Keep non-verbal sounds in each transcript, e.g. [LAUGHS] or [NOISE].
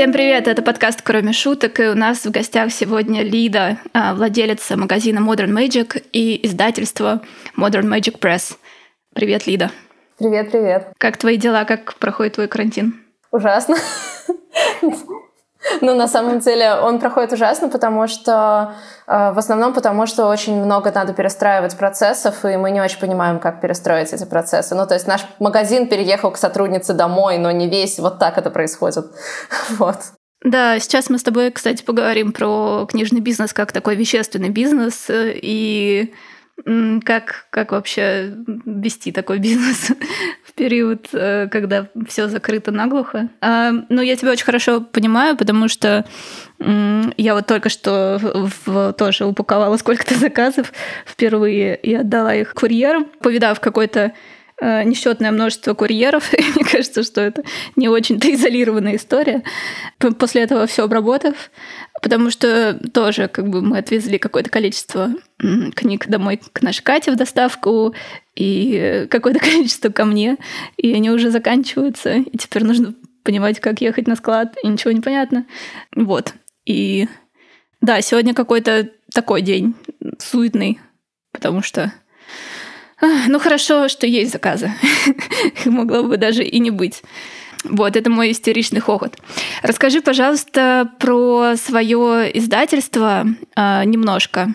Всем привет, это подкаст «Кроме шуток», и у нас в гостях сегодня Лида, а, владелица магазина Modern Magic и издательства Modern Magic Press. Привет, Лида. Привет, привет. Как твои дела, как проходит твой карантин? Ужасно. [LAUGHS] [LAUGHS] Ну, на самом деле, он проходит ужасно, потому что э, в основном потому, что очень много надо перестраивать процессов, и мы не очень понимаем, как перестроить эти процессы. Ну, то есть наш магазин переехал к сотруднице домой, но не весь. Вот так это происходит. [LAUGHS] Вот. Да, сейчас мы с тобой, кстати, поговорим про книжный бизнес как такой вещественный бизнес и как, как вообще вести такой [LAUGHS] бизнес в период, э, когда все закрыто наглухо? А, ну, я тебя очень хорошо понимаю, потому что я вот только что в, тоже упаковала сколько-то заказов впервые и отдала их курьерам, повидав какой-то несчетное множество курьеров. [LAUGHS] И мне кажется, что это не очень-то изолированная история. После этого все обработав, потому что тоже как бы мы отвезли какое-то количество книг домой к нашей Кате в доставку и какое-то [LAUGHS] количество ко мне, и они уже заканчиваются, и теперь нужно понимать, как ехать на склад, и ничего не понятно. Вот. И да, сегодня какой-то такой день суетный, потому что ну хорошо, что есть заказы. [LAUGHS] Могло бы даже и не быть. Вот, это мой истеричный хохот. Расскажи, пожалуйста, про свое издательство э, немножко.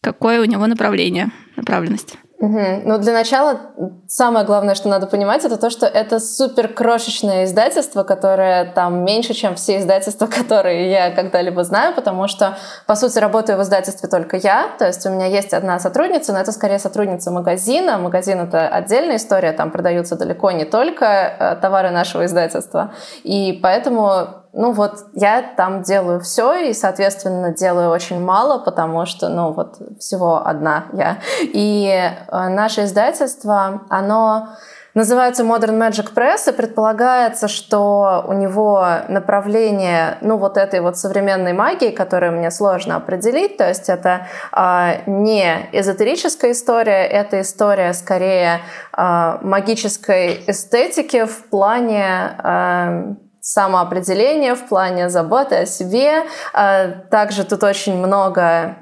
Какое у него направление, направленность? Угу. Ну, для начала самое главное, что надо понимать, это то, что это супер крошечное издательство, которое там меньше, чем все издательства, [LAUGHS] которые я когда-либо знаю, потому что, по сути, работаю в издательстве только я, то есть у меня есть одна сотрудница, но это скорее сотрудница магазина. Магазин — это отдельная история, там продаются далеко не только э, товары нашего издательства, и поэтому ну вот я там делаю все и, соответственно, делаю очень мало, потому что, ну вот всего одна я. И э, наше издательство, оно называется Modern Magic Press, и предполагается, что у него направление, ну, вот этой вот современной магии, которую мне сложно определить, то есть это э, не эзотерическая история, это история скорее э, магической эстетики в плане э, самоопределение, в плане заботы о себе. А, также тут очень много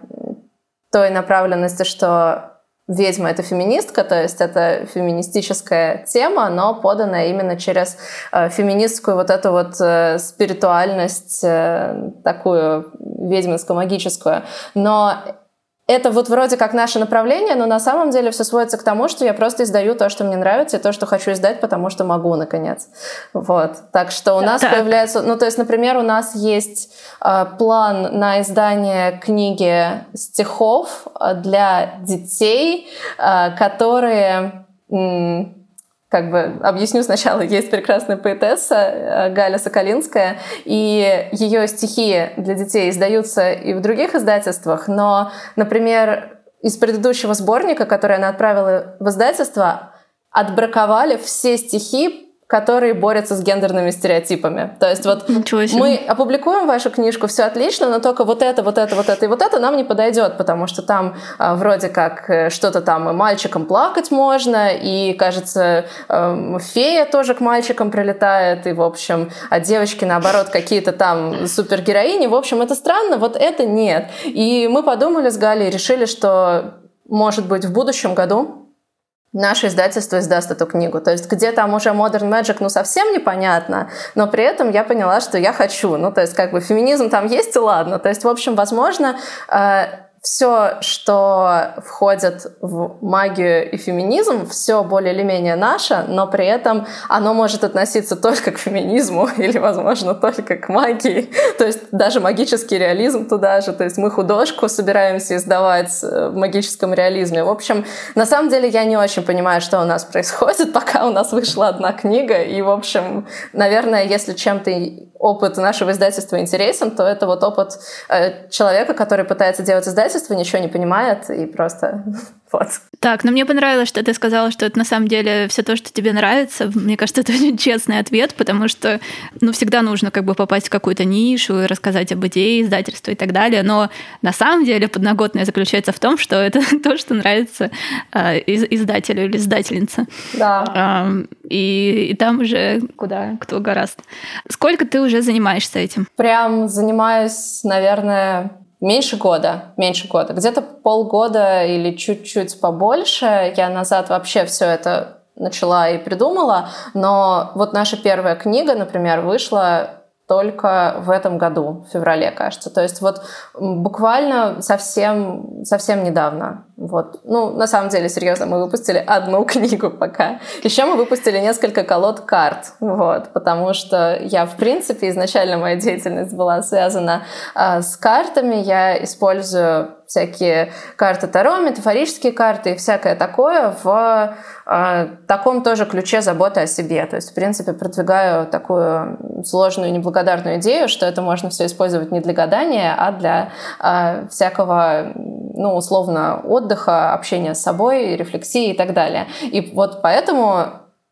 той направленности, что ведьма — это феминистка, то есть это феминистическая тема, но поданная именно через э, феминистскую вот эту вот э, спиритуальность, э, такую ведьминско-магическую. Но это вот вроде как наше направление, но на самом деле все сводится к тому, что я просто издаю то, что мне нравится, и то, что хочу издать, потому что могу, наконец. Вот. Так что у нас так. появляется... Ну, то есть, например, у нас есть э, план на издание книги стихов э, для детей, э, которые... М- как бы объясню сначала, [LAUGHS] есть прекрасная поэтесса э, Галя Соколинская, и ее стихи для детей издаются и в других издательствах, но, например, из предыдущего сборника, который она отправила в издательство, отбраковали все стихи которые борются с гендерными стереотипами. То есть вот мы опубликуем вашу книжку, все отлично, но только вот это, вот это, вот это и вот это нам не подойдет, потому что там а, вроде как э, что-то там и мальчикам плакать можно, и, кажется, э, фея тоже к мальчикам прилетает, и, в общем, а девочки, наоборот, какие-то там супергероини. В общем, это странно, вот это нет. И мы подумали с Галей, решили, что, может быть, в будущем году наше издательство издаст эту книгу. То есть где там уже Modern Magic, ну, совсем непонятно, но при этом я поняла, что я хочу. Ну, то есть как бы феминизм там есть и ладно. То есть, в общем, возможно, э, все, что входит в магию и феминизм, все более или менее наше, но при этом оно может относиться только к феминизму [LAUGHS] или, возможно, только к магии. [LAUGHS] То есть даже магический реализм туда же. То есть мы художку собираемся издавать в магическом реализме. В общем, на самом деле я не очень понимаю, что у нас происходит, [LAUGHS] пока у нас вышла одна книга. И, в общем, наверное, если чем-то опыт нашего издательства интересен, то это вот опыт э, человека, который пытается делать издательство, ничего не понимает и просто [LAUGHS] Вот. Так, но мне понравилось, что ты сказала, что это на самом деле все то, что тебе нравится. Мне кажется, это [LAUGHS] очень честный ответ, потому что ну, всегда нужно как бы попасть в какую-то нишу и рассказать об идее, издательства и так далее. Но на самом деле подноготное заключается в том, что это [LAUGHS] то, что нравится э, издателю или издательнице. Да. Э, и, и там уже куда кто гораст. Сколько ты уже занимаешься этим? Прям занимаюсь, наверное, Меньше года, меньше года. Где-то полгода или чуть-чуть побольше я назад вообще все это начала и придумала, но вот наша первая книга, например, вышла только в этом году, в феврале, кажется. То есть вот буквально совсем, совсем недавно. Вот. Ну, на самом деле, серьезно, мы выпустили одну [LAUGHS] книгу пока. Еще мы выпустили несколько колод карт, вот, потому что я, в принципе, изначально моя деятельность была связана э, с картами. Я использую всякие карты Таро, метафорические карты и всякое такое в э, таком тоже ключе заботы о себе. То есть, в принципе, продвигаю такую сложную неблагодарную идею, что это можно все использовать не для гадания, а для э, всякого, ну, условно, отдыха, общения с собой, рефлексии и так далее. И вот поэтому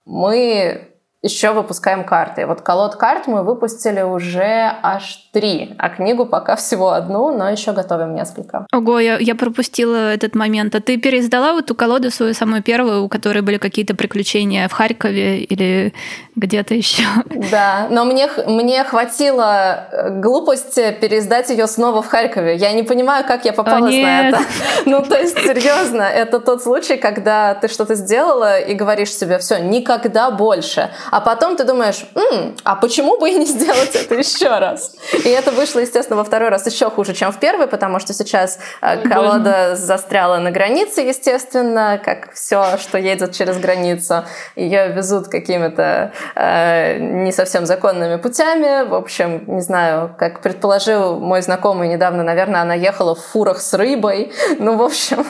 мы еще выпускаем карты. Вот колод карт мы выпустили уже аж три, а книгу пока [LAUGHS] всего одну, но еще готовим несколько. Ого, я, я пропустила этот момент. А ты переиздала вот ту колоду свою самую первую, у которой были какие-то приключения в Харькове или где-то еще? [LAUGHS] Да, но мне, мне хватило э, глупости переиздать ее снова в Харькове. Я не понимаю, как я попалась О, на это. [LAUGHS] Ну, то есть, серьезно, это тот случай, когда ты что-то сделала и говоришь себе, все, никогда больше. А потом ты думаешь, М, а почему бы и не сделать это еще раз? И это вышло, естественно, во второй раз еще хуже, чем в первый, потому что сейчас э, колода застряла на границе, естественно, как все, что едет через границу. Ее везут какими-то э, не совсем законными путями. В общем, не знаю, как предположил мой знакомый недавно, наверное, она ехала в фурах с рыбой. Ну, в общем,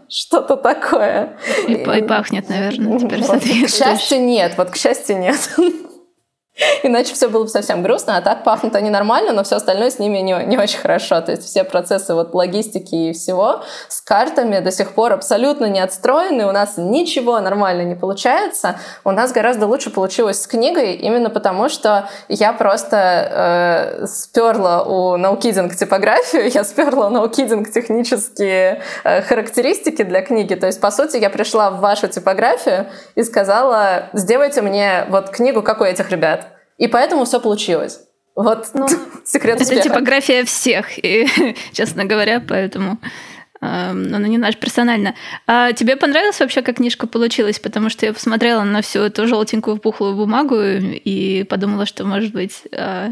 [LAUGHS] что-то такое. И, пахнет, наверное, теперь К счастью, нет. Вот, к счастью, нет. [LAUGHS] Иначе все было бы совсем грустно, а так пахнут они нормально, но все остальное с ними не, не очень хорошо. То есть все процессы вот логистики и всего с картами до сих пор абсолютно не отстроены, у нас ничего нормально не получается. У нас гораздо лучше получилось с книгой, именно потому что я просто э, сперла у Наукидинг типографию, я сперла у Наукидинг технические э, характеристики для книги. То есть, по сути, я пришла в вашу типографию и сказала, сделайте мне вот книгу, как у этих ребят. И поэтому все получилось. Вот ну, [LAUGHS] секрет успеха. Это типография всех, [LAUGHS] и, честно говоря, поэтому э, она не наша персонально. А тебе понравилось вообще, как книжка получилась? Потому что я посмотрела на всю эту желтенькую пухлую бумагу и подумала, что, может быть, э,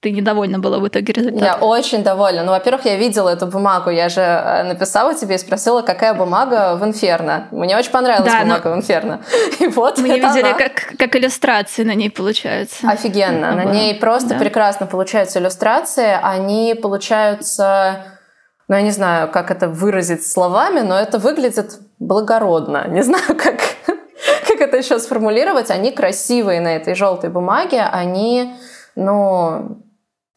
ты недовольна была в итоге результатом? Я очень довольна. Ну, во-первых, я видела эту бумагу. Я же э, написала тебе и спросила, какая бумага в Инферно. Мне очень понравилась да, бумага но... в Инферно. [LAUGHS] И вот Мы видели, она. как, как иллюстрации на ней получаются. Офигенно. На ней просто да. прекрасно получаются иллюстрации. Они получаются... Ну, я не знаю, как это выразить словами, но это выглядит благородно. Не [LAUGHS] знаю, как, как это еще сформулировать. Они красивые на этой желтой бумаге. Они, ну,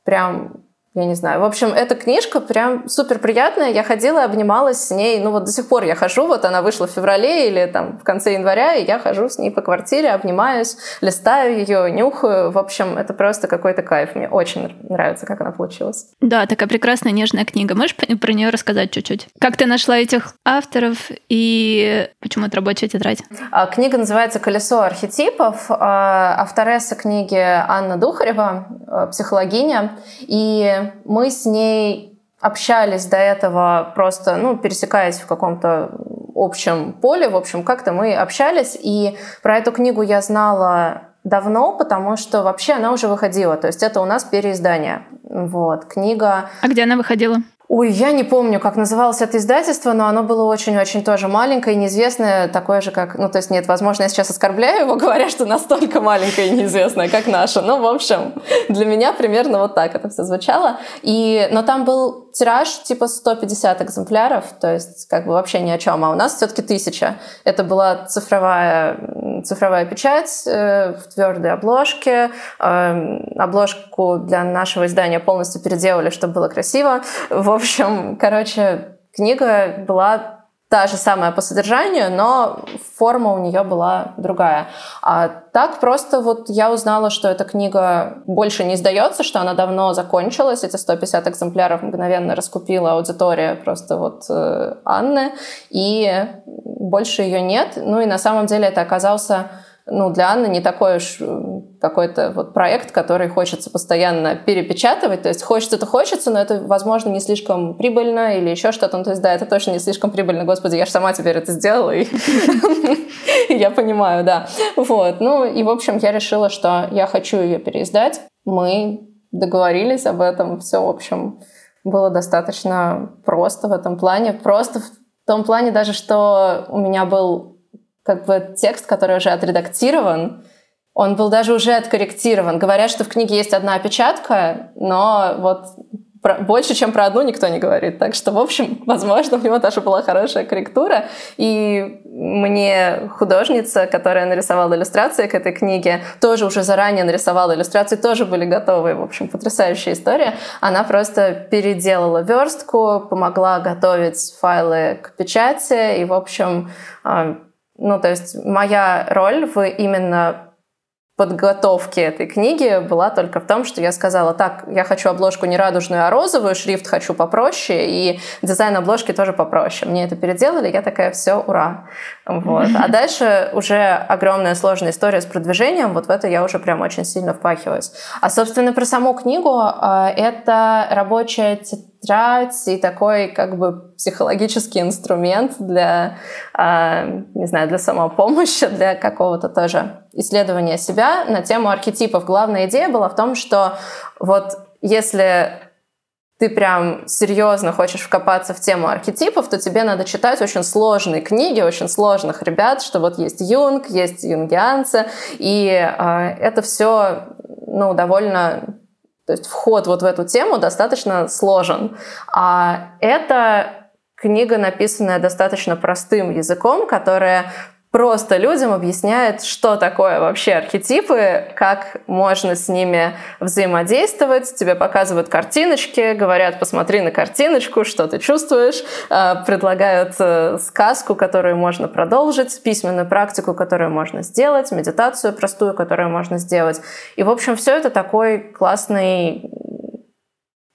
прям я не знаю. В общем, эта книжка прям супер приятная. Я ходила обнималась с ней. Ну вот до сих пор я хожу. Вот она вышла в феврале или там в конце января, и я хожу с ней по квартире, обнимаюсь, листаю ее, нюхаю. В общем, это просто какой-то кайф. Мне очень нравится, как она получилась. Да, такая прекрасная нежная книга. Можешь про нее рассказать чуть-чуть? Как ты нашла этих авторов и почему это рабочая тетрадь? А, книга называется «Колесо архетипов». А, авторесса книги Анна Духарева, а, психологиня. И мы с ней общались до этого просто, ну, пересекаясь в каком-то общем поле, в общем, как-то мы общались, и про эту книгу я знала давно, потому что вообще она уже выходила, то есть это у нас переиздание. Вот, книга... А где она выходила? Ой, я не помню, как называлось это издательство, но оно было очень-очень тоже маленькое, неизвестное, такое же, как... Ну, то есть, нет, возможно, я сейчас оскорбляю его, [LAUGHS] говоря, что настолько маленькое и неизвестное, как наше. Ну, в общем, для меня примерно вот так это все звучало. И... Но там был тираж типа 150 экземпляров, то есть как бы вообще ни о чем. А у нас все-таки тысяча. Это была цифровая, цифровая печать э, в твердой обложке. Э, обложку для нашего издания полностью переделали, чтобы было красиво. В общем, короче, книга была та же самая по содержанию, но форма у нее была другая. А так просто вот я узнала, что эта книга больше не издается, что она давно закончилась. Эти 150 экземпляров мгновенно раскупила аудитория просто вот э, Анны, и больше ее нет. Ну и на самом деле это оказался ну, для Анны не такой уж э, какой-то вот проект, который хочется постоянно перепечатывать. То есть хочется-то хочется, но это, возможно, не слишком прибыльно или еще что-то. Ну, то есть, да, это точно не слишком прибыльно. Господи, я же сама теперь это сделала, и [LAUGHS] я понимаю, да. Вот. Ну, и, в общем, я решила, что я хочу ее переиздать. Мы договорились об этом. Все, в общем, было достаточно просто в этом плане. Просто в том плане даже, что у меня был как бы текст, который уже отредактирован, он был даже уже откорректирован. Говорят, что в книге есть одна опечатка, но вот про, больше, чем про одну никто не говорит. Так что, в общем, [LAUGHS] возможно, у него даже была хорошая корректура. И мне художница, которая нарисовала иллюстрации к этой книге, тоже уже заранее нарисовала иллюстрации, тоже были готовы. В общем, потрясающая история. Она просто переделала верстку, помогла готовить файлы к печати. И, в общем, а, ну, то есть моя роль в именно подготовке этой книги была только в том, что я сказала, так, я хочу обложку не радужную, а розовую, шрифт хочу попроще, и дизайн обложки тоже попроще. Мне это переделали, я такая, все, ура. Вот. А [LAUGHS] дальше уже огромная сложная история с продвижением, вот в это я уже прям очень сильно впахиваюсь. А, собственно, про саму книгу, а, это рабочая тетрадь и такой как бы психологический инструмент для, а, не знаю, для самопомощи, для какого-то тоже исследования себя на тему архетипов. Главная идея была в том, что вот если ты прям серьезно хочешь вкопаться в тему архетипов, то тебе надо читать очень сложные книги, очень сложных ребят, что вот есть Юнг, есть юнгианцы, и э, это все ну, довольно то есть вход вот в эту тему достаточно сложен. А это книга, написанная достаточно простым языком, которая просто людям объясняет, что такое вообще архетипы, как можно с ними взаимодействовать. Тебе показывают картиночки, говорят, посмотри на картиночку, что ты чувствуешь, э, предлагают э, сказку, которую можно продолжить, письменную практику, которую можно сделать, медитацию простую, которую можно сделать. И, в общем, все это такой классный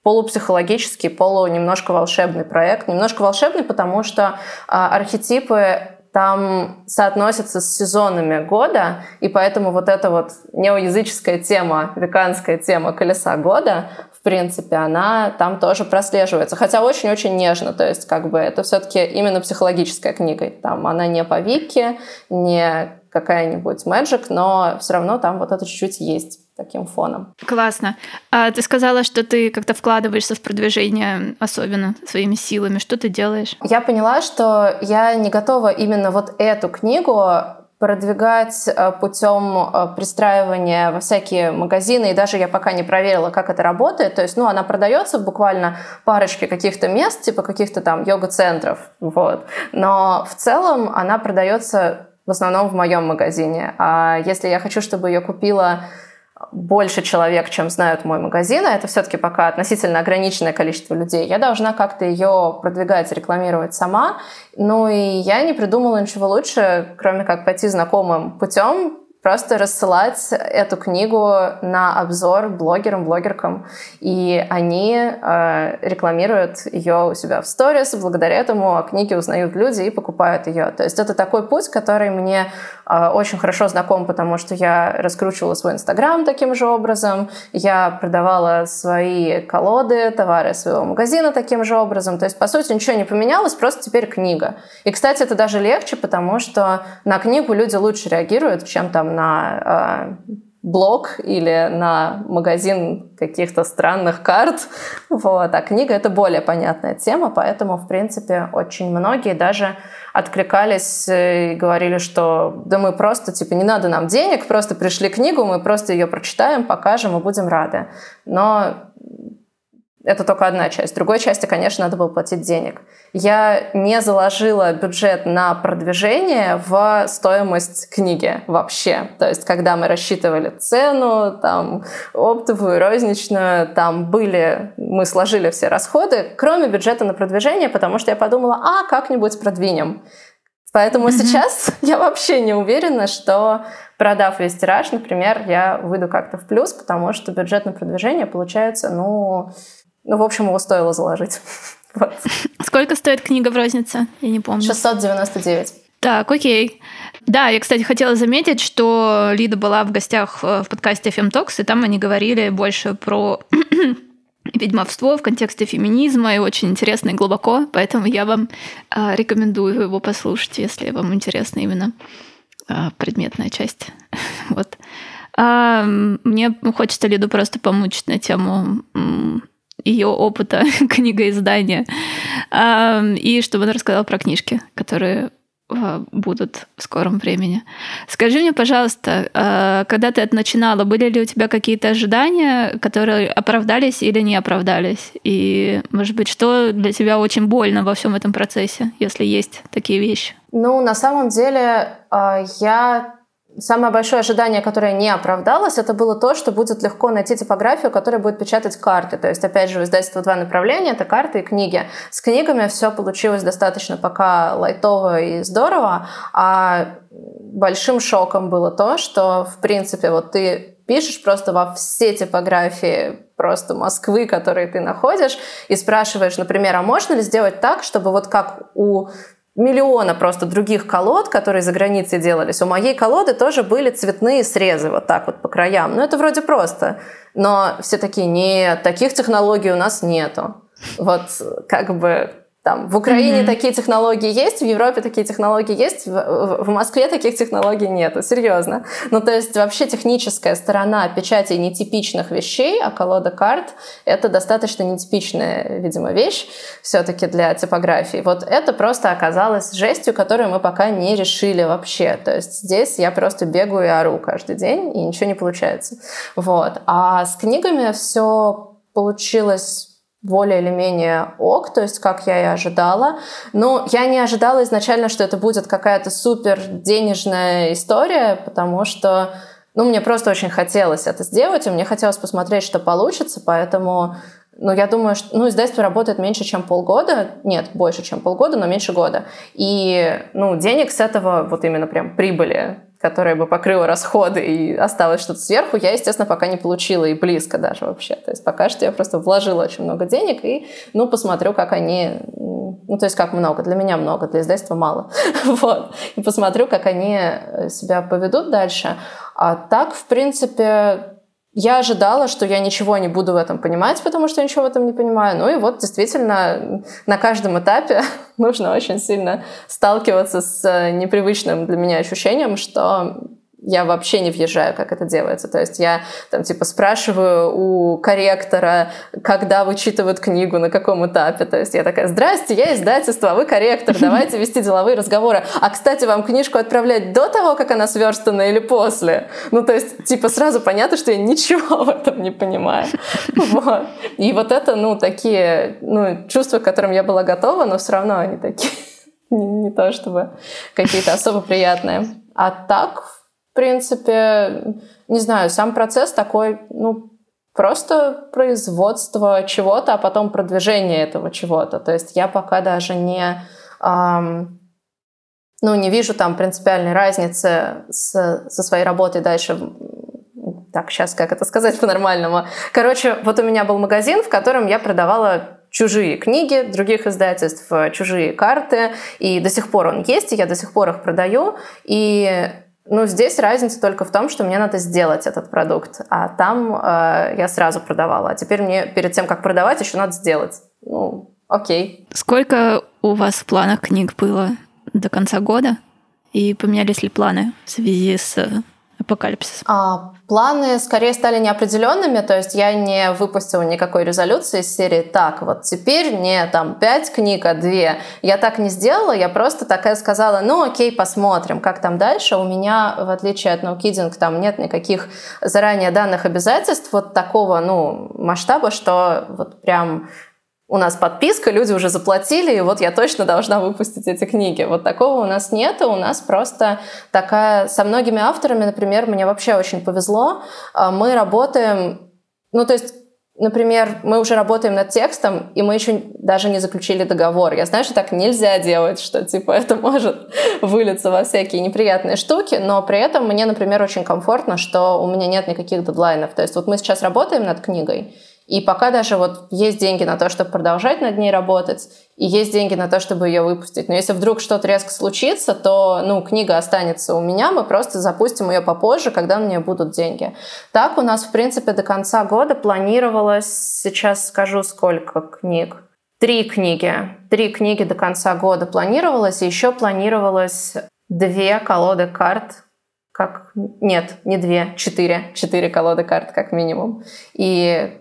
полупсихологический, полу немножко волшебный проект. Немножко волшебный, потому что а, архетипы там соотносятся с сезонами года, и поэтому вот эта вот неоязыческая тема, веканская тема колеса года, в принципе, она там тоже прослеживается. Хотя очень-очень нежно, то есть как бы это все-таки именно психологическая книга. Там она не по Вике, не какая-нибудь Magic, но все равно там вот это чуть-чуть есть таким фоном. Классно. А ты сказала, что ты как-то вкладываешься в продвижение особенно своими силами. Что ты делаешь? Я поняла, что я не готова именно вот эту книгу продвигать э, путем э, пристраивания во всякие магазины, и даже я пока не проверила, как это работает. То есть, ну, она продается буквально парочке каких-то мест, типа каких-то там йога-центров, вот. Но в целом она продается в основном в моем магазине. А если я хочу, чтобы ее купила больше человек, чем знают мой магазин, а это все-таки пока относительно ограниченное количество людей, я должна как-то ее продвигать, рекламировать сама. Ну и я не придумала ничего лучше, кроме как пойти знакомым путем, просто рассылать эту книгу на обзор блогерам, блогеркам, и они э, рекламируют ее у себя в сторис, благодаря этому о книге узнают люди и покупают ее. То есть это такой путь, который мне э, очень хорошо знаком, потому что я раскручивала свой инстаграм таким же образом, я продавала свои колоды, товары своего магазина таким же образом. То есть, по сути, ничего не поменялось, просто теперь книга. И, кстати, это даже легче, потому что на книгу люди лучше реагируют, чем там на э, блог или на магазин каких-то странных карт. Вот. А книга — это более понятная тема, поэтому, в принципе, очень многие даже откликались и говорили, что да мы просто, типа, не надо нам денег, просто пришли книгу, мы просто ее прочитаем, покажем и будем рады. Но это только одна часть. Другой части, конечно, надо было платить денег. Я не заложила бюджет на продвижение в стоимость книги вообще. То есть, когда мы рассчитывали цену, там, оптовую, розничную, там были, мы сложили все расходы, кроме бюджета на продвижение, потому что я подумала, а, как-нибудь продвинем. Поэтому mm-hmm. сейчас [LAUGHS] я вообще не уверена, что продав весь тираж, например, я выйду как-то в плюс, потому что бюджет на продвижение получается, ну, ну, в общем, его стоило заложить. [LAUGHS] Вот. Сколько стоит книга в рознице? Я не помню. 699. Так, окей. Да, я, кстати, хотела заметить, что Лида была в гостях в подкасте Talks, и там они говорили больше про [CLEARS THROAT] ведьмовство в контексте феминизма, и очень интересно и глубоко, поэтому я вам э, рекомендую его послушать, если вам интересна именно э, предметная часть. [LAUGHS] вот. А, мне хочется Лиду просто помучить на тему ее опыта [LAUGHS] книгоиздания. И чтобы она рассказала про книжки, которые а, будут в скором времени. Скажи мне, пожалуйста, а, когда ты это начинала, были ли у тебя какие-то ожидания, которые оправдались или не оправдались? И, может быть, что для тебя очень больно во всем этом процессе, если есть такие вещи? Ну, на самом деле, а, я Самое большое ожидание, которое не оправдалось, это было то, что будет легко найти типографию, которая будет печатать карты. То есть, опять же, у издательства два направления — это карты и книги. С книгами все получилось достаточно пока лайтово и здорово, а большим шоком было то, что, в принципе, вот ты пишешь просто во все типографии просто Москвы, которые ты находишь, и спрашиваешь, например, а можно ли сделать так, чтобы вот как у миллиона просто других колод, которые за границей делались. У моей колоды тоже были цветные срезы вот так вот по краям. Ну, это вроде просто. Но все такие, нет, таких технологий у нас нету. Вот как бы там, в Украине mm-hmm. такие технологии есть, в Европе такие технологии есть, в, в Москве таких технологий нету, серьезно. Ну, то есть вообще техническая сторона печати нетипичных вещей, а колода карт — это достаточно нетипичная, видимо, вещь все-таки для типографии. Вот это просто оказалось жестью, которую мы пока не решили вообще. То есть здесь я просто бегаю и ору каждый день, и ничего не получается. Вот. А с книгами все получилось более или менее ок, то есть как я и ожидала. Но я не ожидала изначально, что это будет какая-то супер денежная история, потому что ну, мне просто очень хотелось это сделать, и мне хотелось посмотреть, что получится, поэтому ну, я думаю, что ну, издательство работает меньше, чем полгода. Нет, больше, чем полгода, но меньше года. И ну, денег с этого, вот именно прям прибыли которая бы покрыла расходы и осталось что-то сверху, я, естественно, пока не получила и близко даже вообще. То есть пока что я просто вложила очень много денег и, ну, посмотрю, как они... Ну, то есть как много. Для меня много, для издательства мало. [LAUGHS] вот. И посмотрю, как они себя поведут дальше. А так, в принципе, я ожидала, что я ничего не буду в этом понимать, потому что я ничего в этом не понимаю. Ну и вот действительно на каждом этапе [LAUGHS] нужно очень сильно сталкиваться с непривычным для меня ощущением, что я вообще не въезжаю, как это делается. То есть я там типа спрашиваю у корректора, когда вычитывают книгу, на каком этапе. То есть я такая, здрасте, я издательство, а вы корректор, [LAUGHS] давайте вести деловые разговоры. А, кстати, вам книжку отправлять до того, как она сверстана или после? Ну, то есть, типа, сразу понятно, что я ничего в этом не понимаю. [LAUGHS] Вот. И вот это, ну, такие, ну, чувства, к которым я была готова, но все равно они такие [LAUGHS] не, не то чтобы какие-то особо приятные. А так, принципе, не знаю, сам процесс такой, ну, просто производство чего-то, а потом продвижение этого чего-то. То есть я пока даже не, эм, ну, не вижу там принципиальной разницы с, со своей работой дальше так, сейчас как это сказать [LAUGHS] по-нормальному. Короче, вот у меня был магазин, в котором я продавала чужие книги других издательств, чужие карты, и до сих пор он есть, и я до сих пор их продаю, и ну, здесь разница только в том, что мне надо сделать этот продукт, а там э, я сразу продавала. А теперь мне перед тем, как продавать, еще надо сделать. Ну, окей. Сколько у вас в планах книг было до конца года? И поменялись ли планы в связи с апокалипсис? А, планы скорее стали неопределенными, то есть я не выпустила никакой резолюции из серии «Так, вот теперь не там пять книг, а две». Я так не сделала, я просто такая сказала «Ну окей, посмотрим, как там дальше». У меня, в отличие от NoKidding, там нет никаких заранее данных обязательств вот такого ну, масштаба, что вот прям у нас подписка, люди уже заплатили, и вот я точно должна выпустить эти книги. Вот такого у нас нет, у нас просто такая... Со многими авторами, например, мне вообще очень повезло. А, мы работаем... Ну, то есть Например, мы уже работаем над текстом, и мы еще даже не заключили договор. Я знаю, что так нельзя делать, что типа это может [LAUGHS] вылиться во всякие неприятные штуки, но при этом мне, например, очень комфортно, что у меня нет никаких дедлайнов. То есть вот мы сейчас работаем над книгой, и пока даже вот есть деньги на то, чтобы продолжать над ней работать, и есть деньги на то, чтобы ее выпустить. Но если вдруг что-то резко случится, то ну, книга останется у меня, мы просто запустим ее попозже, когда на нее будут деньги. Так у нас, в принципе, до конца года планировалось, сейчас скажу, сколько книг. Три книги. Три книги до конца года планировалось, и еще планировалось две колоды карт как... Нет, не две, четыре. Четыре колоды карт как минимум. И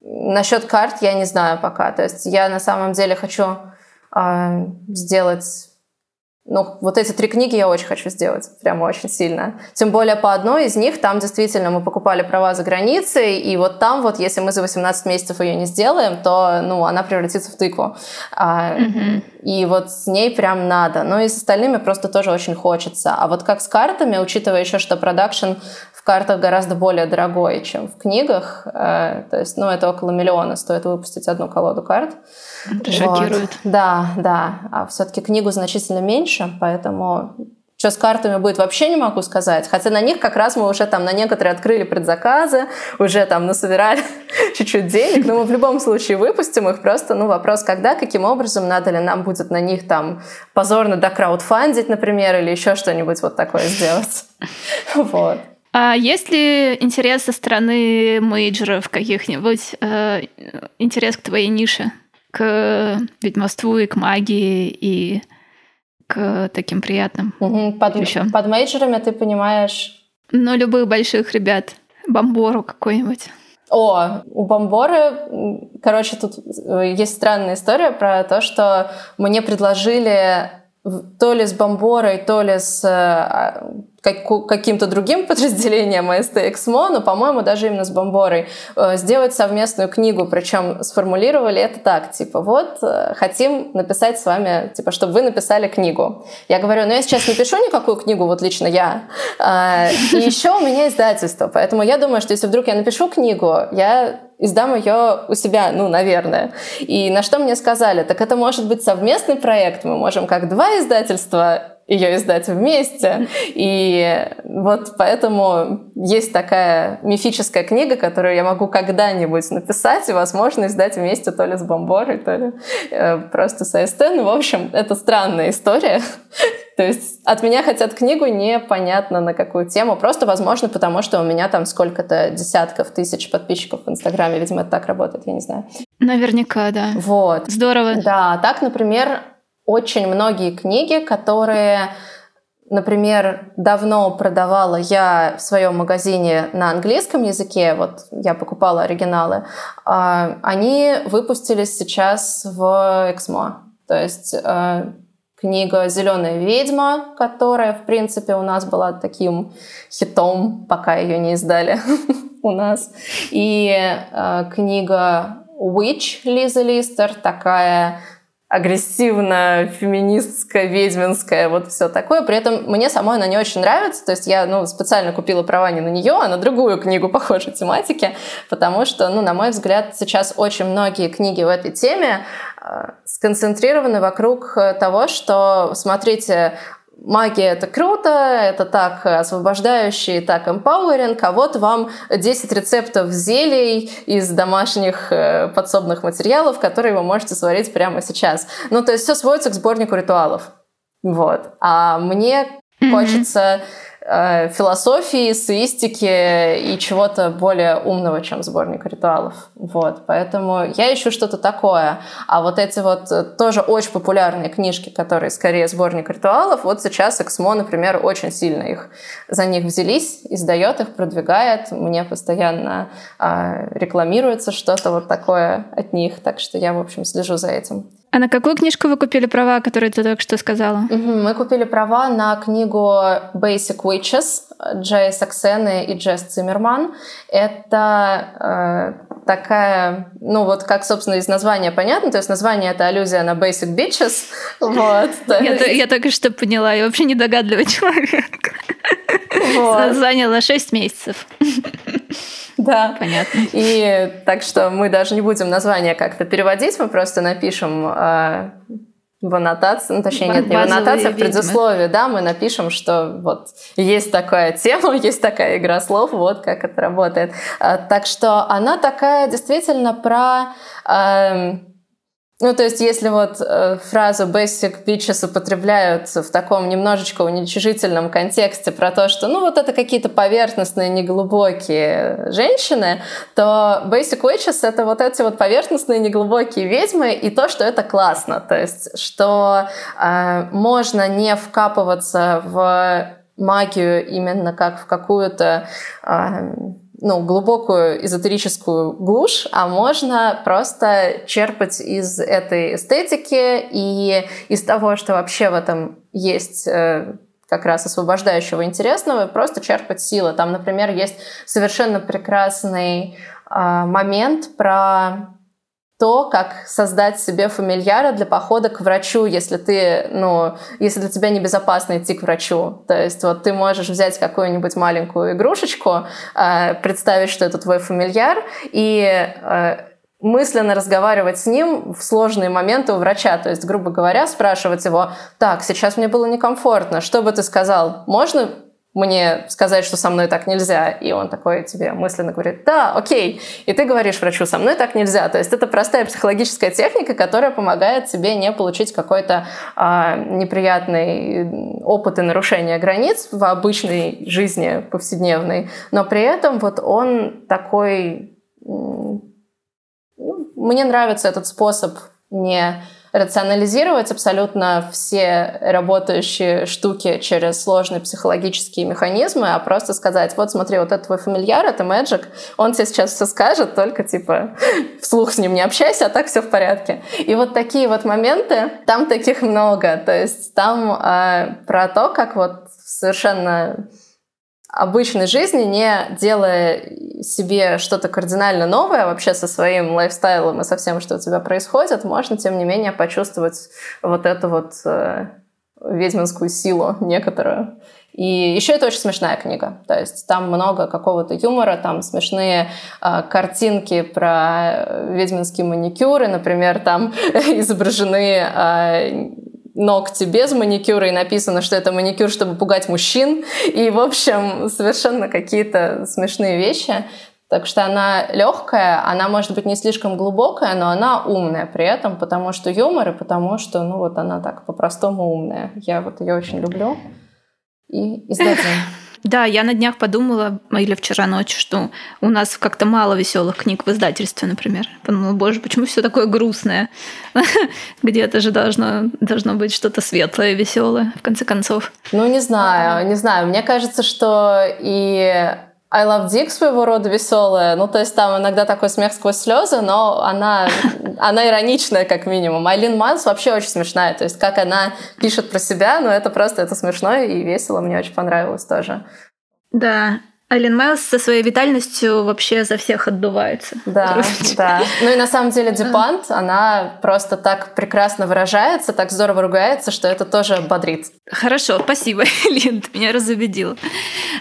Насчет карт я не знаю пока. То есть я на самом деле хочу э, сделать ну, вот эти три книги я очень хочу сделать, прямо очень сильно. Тем более по одной из них, там действительно мы покупали права за границей, и вот там вот, если мы за 18 месяцев ее не сделаем, то, ну, она превратится в тыкву. Mm-hmm. И вот с ней прям надо. Но и с остальными просто тоже очень хочется. А вот как с картами, учитывая еще, что продакшн в картах гораздо более дорогой, чем в книгах, э, то есть, ну, это около миллиона стоит выпустить одну колоду карт. Это шокирует. Да, да. А все-таки книгу значительно меньше, поэтому что с картами будет, вообще не могу сказать. Хотя на них как раз мы уже там на некоторые открыли предзаказы, уже там насобирали [LAUGHS] чуть-чуть денег, но мы в любом случае выпустим их. Просто, ну, вопрос, когда, каким образом, надо ли нам будет на них там позорно докраудфандить, например, или еще что-нибудь вот такое сделать. [LAUGHS] Вот. А есть ли интерес со стороны мейджеров каких-нибудь, э, интерес к твоей нише? к ведьмовству и к магии и к таким приятным угу, под, вещам. Под мейджерами ты понимаешь? Ну, любых больших ребят. Бомбору какой-нибудь. О, у Бомборы, короче, тут э, есть странная история про то, что мне предложили то ли с Бомборой, то ли с э, каким-то другим [LAUGHS] подразделением АСТ Эксмо, но, по-моему, даже именно с Бомборой, э, сделать совместную книгу, причем сформулировали это так, типа, вот, э, хотим написать с вами, типа, чтобы вы написали книгу. Я говорю, ну, я сейчас не пишу никакую книгу, вот лично я, а, и еще у меня издательство, поэтому я думаю, что если вдруг я напишу книгу, я издам ее у себя, ну, наверное. И на что мне сказали, так это может быть совместный проект, мы можем как два издательства ее издать вместе. И вот поэтому есть такая мифическая книга, которую я могу когда-нибудь написать и, возможно, издать вместе то ли с Бомборой, то ли э, просто с АСТ. Ну, в общем, это странная история. [LAUGHS] То есть от меня хотят книгу непонятно на какую тему. Просто, возможно, потому что у меня там сколько-то десятков тысяч подписчиков в Инстаграме. Видимо, это так работает, я не знаю. Наверняка, да. Вот. Здорово. Да, так, например, очень многие книги, которые, например, давно продавала я в своем магазине на английском языке, вот я покупала оригиналы, а, они выпустились сейчас в Эксмо. То есть э, книга «Зеленая ведьма», которая, в принципе, у нас была таким хитом, пока ее не издали [LAUGHS] у нас. И э, книга «Witch» Лиза Листер, такая агрессивно, феминистская, ведьминская, вот все такое. При этом мне самой она не очень нравится, то есть я ну, специально купила права не на нее, а на другую книгу [LAUGHS] похожей тематики, потому что, ну, на мой взгляд, сейчас очень многие книги в этой теме э, сконцентрированы вокруг того, что, смотрите, магия — это круто, это так освобождающе, так empowering, а вот вам 10 рецептов зелий из домашних э, подсобных материалов, которые вы можете сварить прямо сейчас. Ну, то есть все сводится к сборнику ритуалов. Вот. А мне mm-hmm. хочется э, философии, свистики и чего-то более умного, чем сборник ритуалов. Вот, поэтому я ищу что-то такое. А вот эти вот э, тоже очень популярные книжки, которые скорее сборник ритуалов, вот сейчас Эксмо, например, очень сильно их за них взялись, издает их, продвигает. Мне постоянно э, рекламируется что-то вот такое от них, так что я, в общем, слежу за этим. А на какую книжку вы купили права, которые ты только что сказала? Угу, мы купили права на книгу Basic Witches Джей Саксены и Джесс Циммерман. Это э, такая, ну вот как, собственно, из названия понятно, то есть название — это аллюзия на Basic Bitches. [LAUGHS] Вот. Я, только что поняла, я вообще недогадливый [LAUGHS] человек. Вот. Заняла 6 месяцев. Да. Понятно. И так что мы даже не будем название как-то переводить, мы просто напишем э, в аннотации, ну, точнее, нет, не в аннотации, а в предисловии, да, мы напишем, что вот есть такая тема, [LAUGHS] есть такая игра слов, вот как это работает. А, так что она такая действительно про... Э, ну, то есть, если вот э, фразу basic bitches употребляют в таком немножечко уничижительном контексте про то, что, ну, вот это какие-то поверхностные, неглубокие женщины, то basic witches — это вот эти вот поверхностные, неглубокие ведьмы, и то, что это классно. То есть, что э, можно не вкапываться в магию именно как в какую-то э, ну, глубокую эзотерическую глушь, а можно просто черпать из этой эстетики и из того, что вообще в этом есть э, как раз освобождающего интересного, просто черпать силы. Там, например, есть совершенно прекрасный э, момент про то, как создать себе фамильяра для похода к врачу, если ты, ну, если для тебя небезопасно идти к врачу. То есть вот ты можешь взять какую-нибудь маленькую игрушечку, э, представить, что это твой фамильяр, и э, мысленно разговаривать с ним в сложные моменты у врача. То есть, грубо говоря, спрашивать его, так, сейчас мне было некомфортно, что бы ты сказал? Можно мне сказать, что со мной так нельзя, и он такой тебе мысленно говорит, да, окей, и ты говоришь врачу, со мной так нельзя. То есть это простая психологическая техника, которая помогает тебе не получить какой-то а, неприятный опыт и нарушение границ в обычной жизни повседневной, но при этом вот он такой... Ну, мне нравится этот способ не рационализировать абсолютно все работающие штуки через сложные психологические механизмы, а просто сказать, вот смотри, вот это твой фамильяр, это Magic, он тебе сейчас все скажет, только типа вслух с ним не общайся, а так все в порядке. И вот такие вот моменты, там таких много, то есть там э, про то, как вот совершенно обычной жизни, не делая себе что-то кардинально новое вообще со своим лайфстайлом и со всем, что у тебя происходит, можно, тем не менее, почувствовать вот эту вот э, ведьминскую силу некоторую. И еще это очень смешная книга. То есть там много какого-то юмора, там смешные э, картинки про ведьминские маникюры. Например, там [LAUGHS] изображены э, ногти без маникюра, и написано, что это маникюр, чтобы пугать мужчин. И, в общем, совершенно какие-то смешные вещи. Так что она легкая, она может быть не слишком глубокая, но она умная при этом, потому что юмор и потому что, ну вот она так по-простому умная. Я вот ее очень люблю. И издадим. [LAUGHS] Да, я на днях подумала, или вчера ночью, что у нас как-то мало веселых книг в издательстве, например. Подумала, боже, почему все такое грустное? [LAUGHS] Где-то же должно, должно быть что-то светлое, веселое, в конце концов. Ну, не знаю, не знаю. Мне кажется, что и I Love Dick своего рода веселая. Ну, то есть там иногда такой смех сквозь слезы, но она, она ироничная, как минимум. Айлин Манс вообще очень смешная. То есть как она пишет про себя, ну, это просто это смешно и весело. Мне очень понравилось тоже. Да, Айлен Майлз со своей витальностью вообще за всех отдувается. Да, Короче. да. Ну и на самом деле Дипант, она просто так прекрасно выражается, так здорово ругается, что это тоже бодрит. Хорошо, спасибо, [LAUGHS] Лин, ты меня разубедила.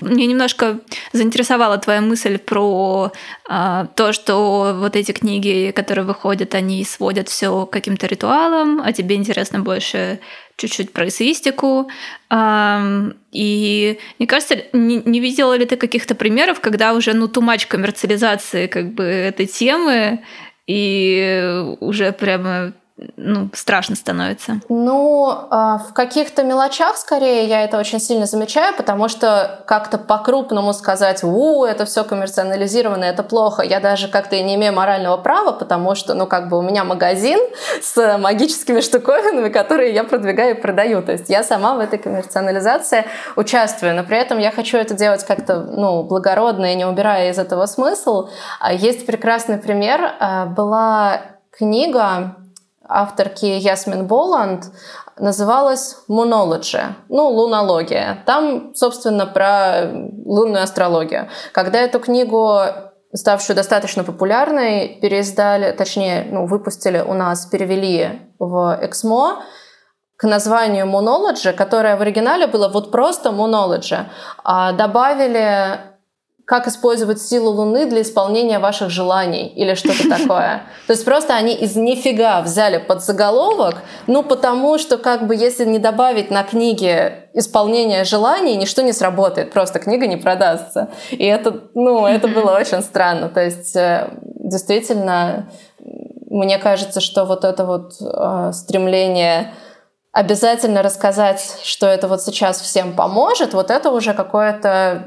Мне немножко заинтересовала твоя мысль про а, то, что вот эти книги, которые выходят, они сводят все к каким-то ритуалам, а тебе интересно больше чуть-чуть про эссеистику. И мне кажется, не, не видела ли ты каких-то примеров, когда уже ну тумач коммерциализации как бы этой темы, и уже прямо ну, страшно становится? Ну, а, в каких-то мелочах, скорее, я это очень сильно замечаю, потому что как-то по-крупному сказать, у, это все коммерциализировано, это плохо, я даже как-то и не имею морального права, потому что, ну, как бы у меня магазин с магическими штуковинами, которые я продвигаю и продаю. То есть я сама в этой коммерциализации участвую, но при этом я хочу это делать как-то, ну, благородно и не убирая из этого смысл. А есть прекрасный пример. А, была книга авторки Ясмин Боланд называлась «Monology», ну, лунология. Там, собственно, про лунную астрологию. Когда эту книгу ставшую достаточно популярной, переиздали, точнее, ну, выпустили у нас, перевели в Эксмо, к названию Monology, которое в оригинале было вот просто Monology, а добавили как использовать силу Луны для исполнения ваших желаний или что-то [LAUGHS] такое. То есть просто они из нифига взяли под заголовок, ну потому что как бы если не добавить на книге исполнение желаний, ничто не сработает, просто книга не продастся. И это, ну, это было очень странно. То есть э, действительно, мне кажется, что вот это вот э, стремление обязательно рассказать, что это вот сейчас всем поможет, вот это уже какое-то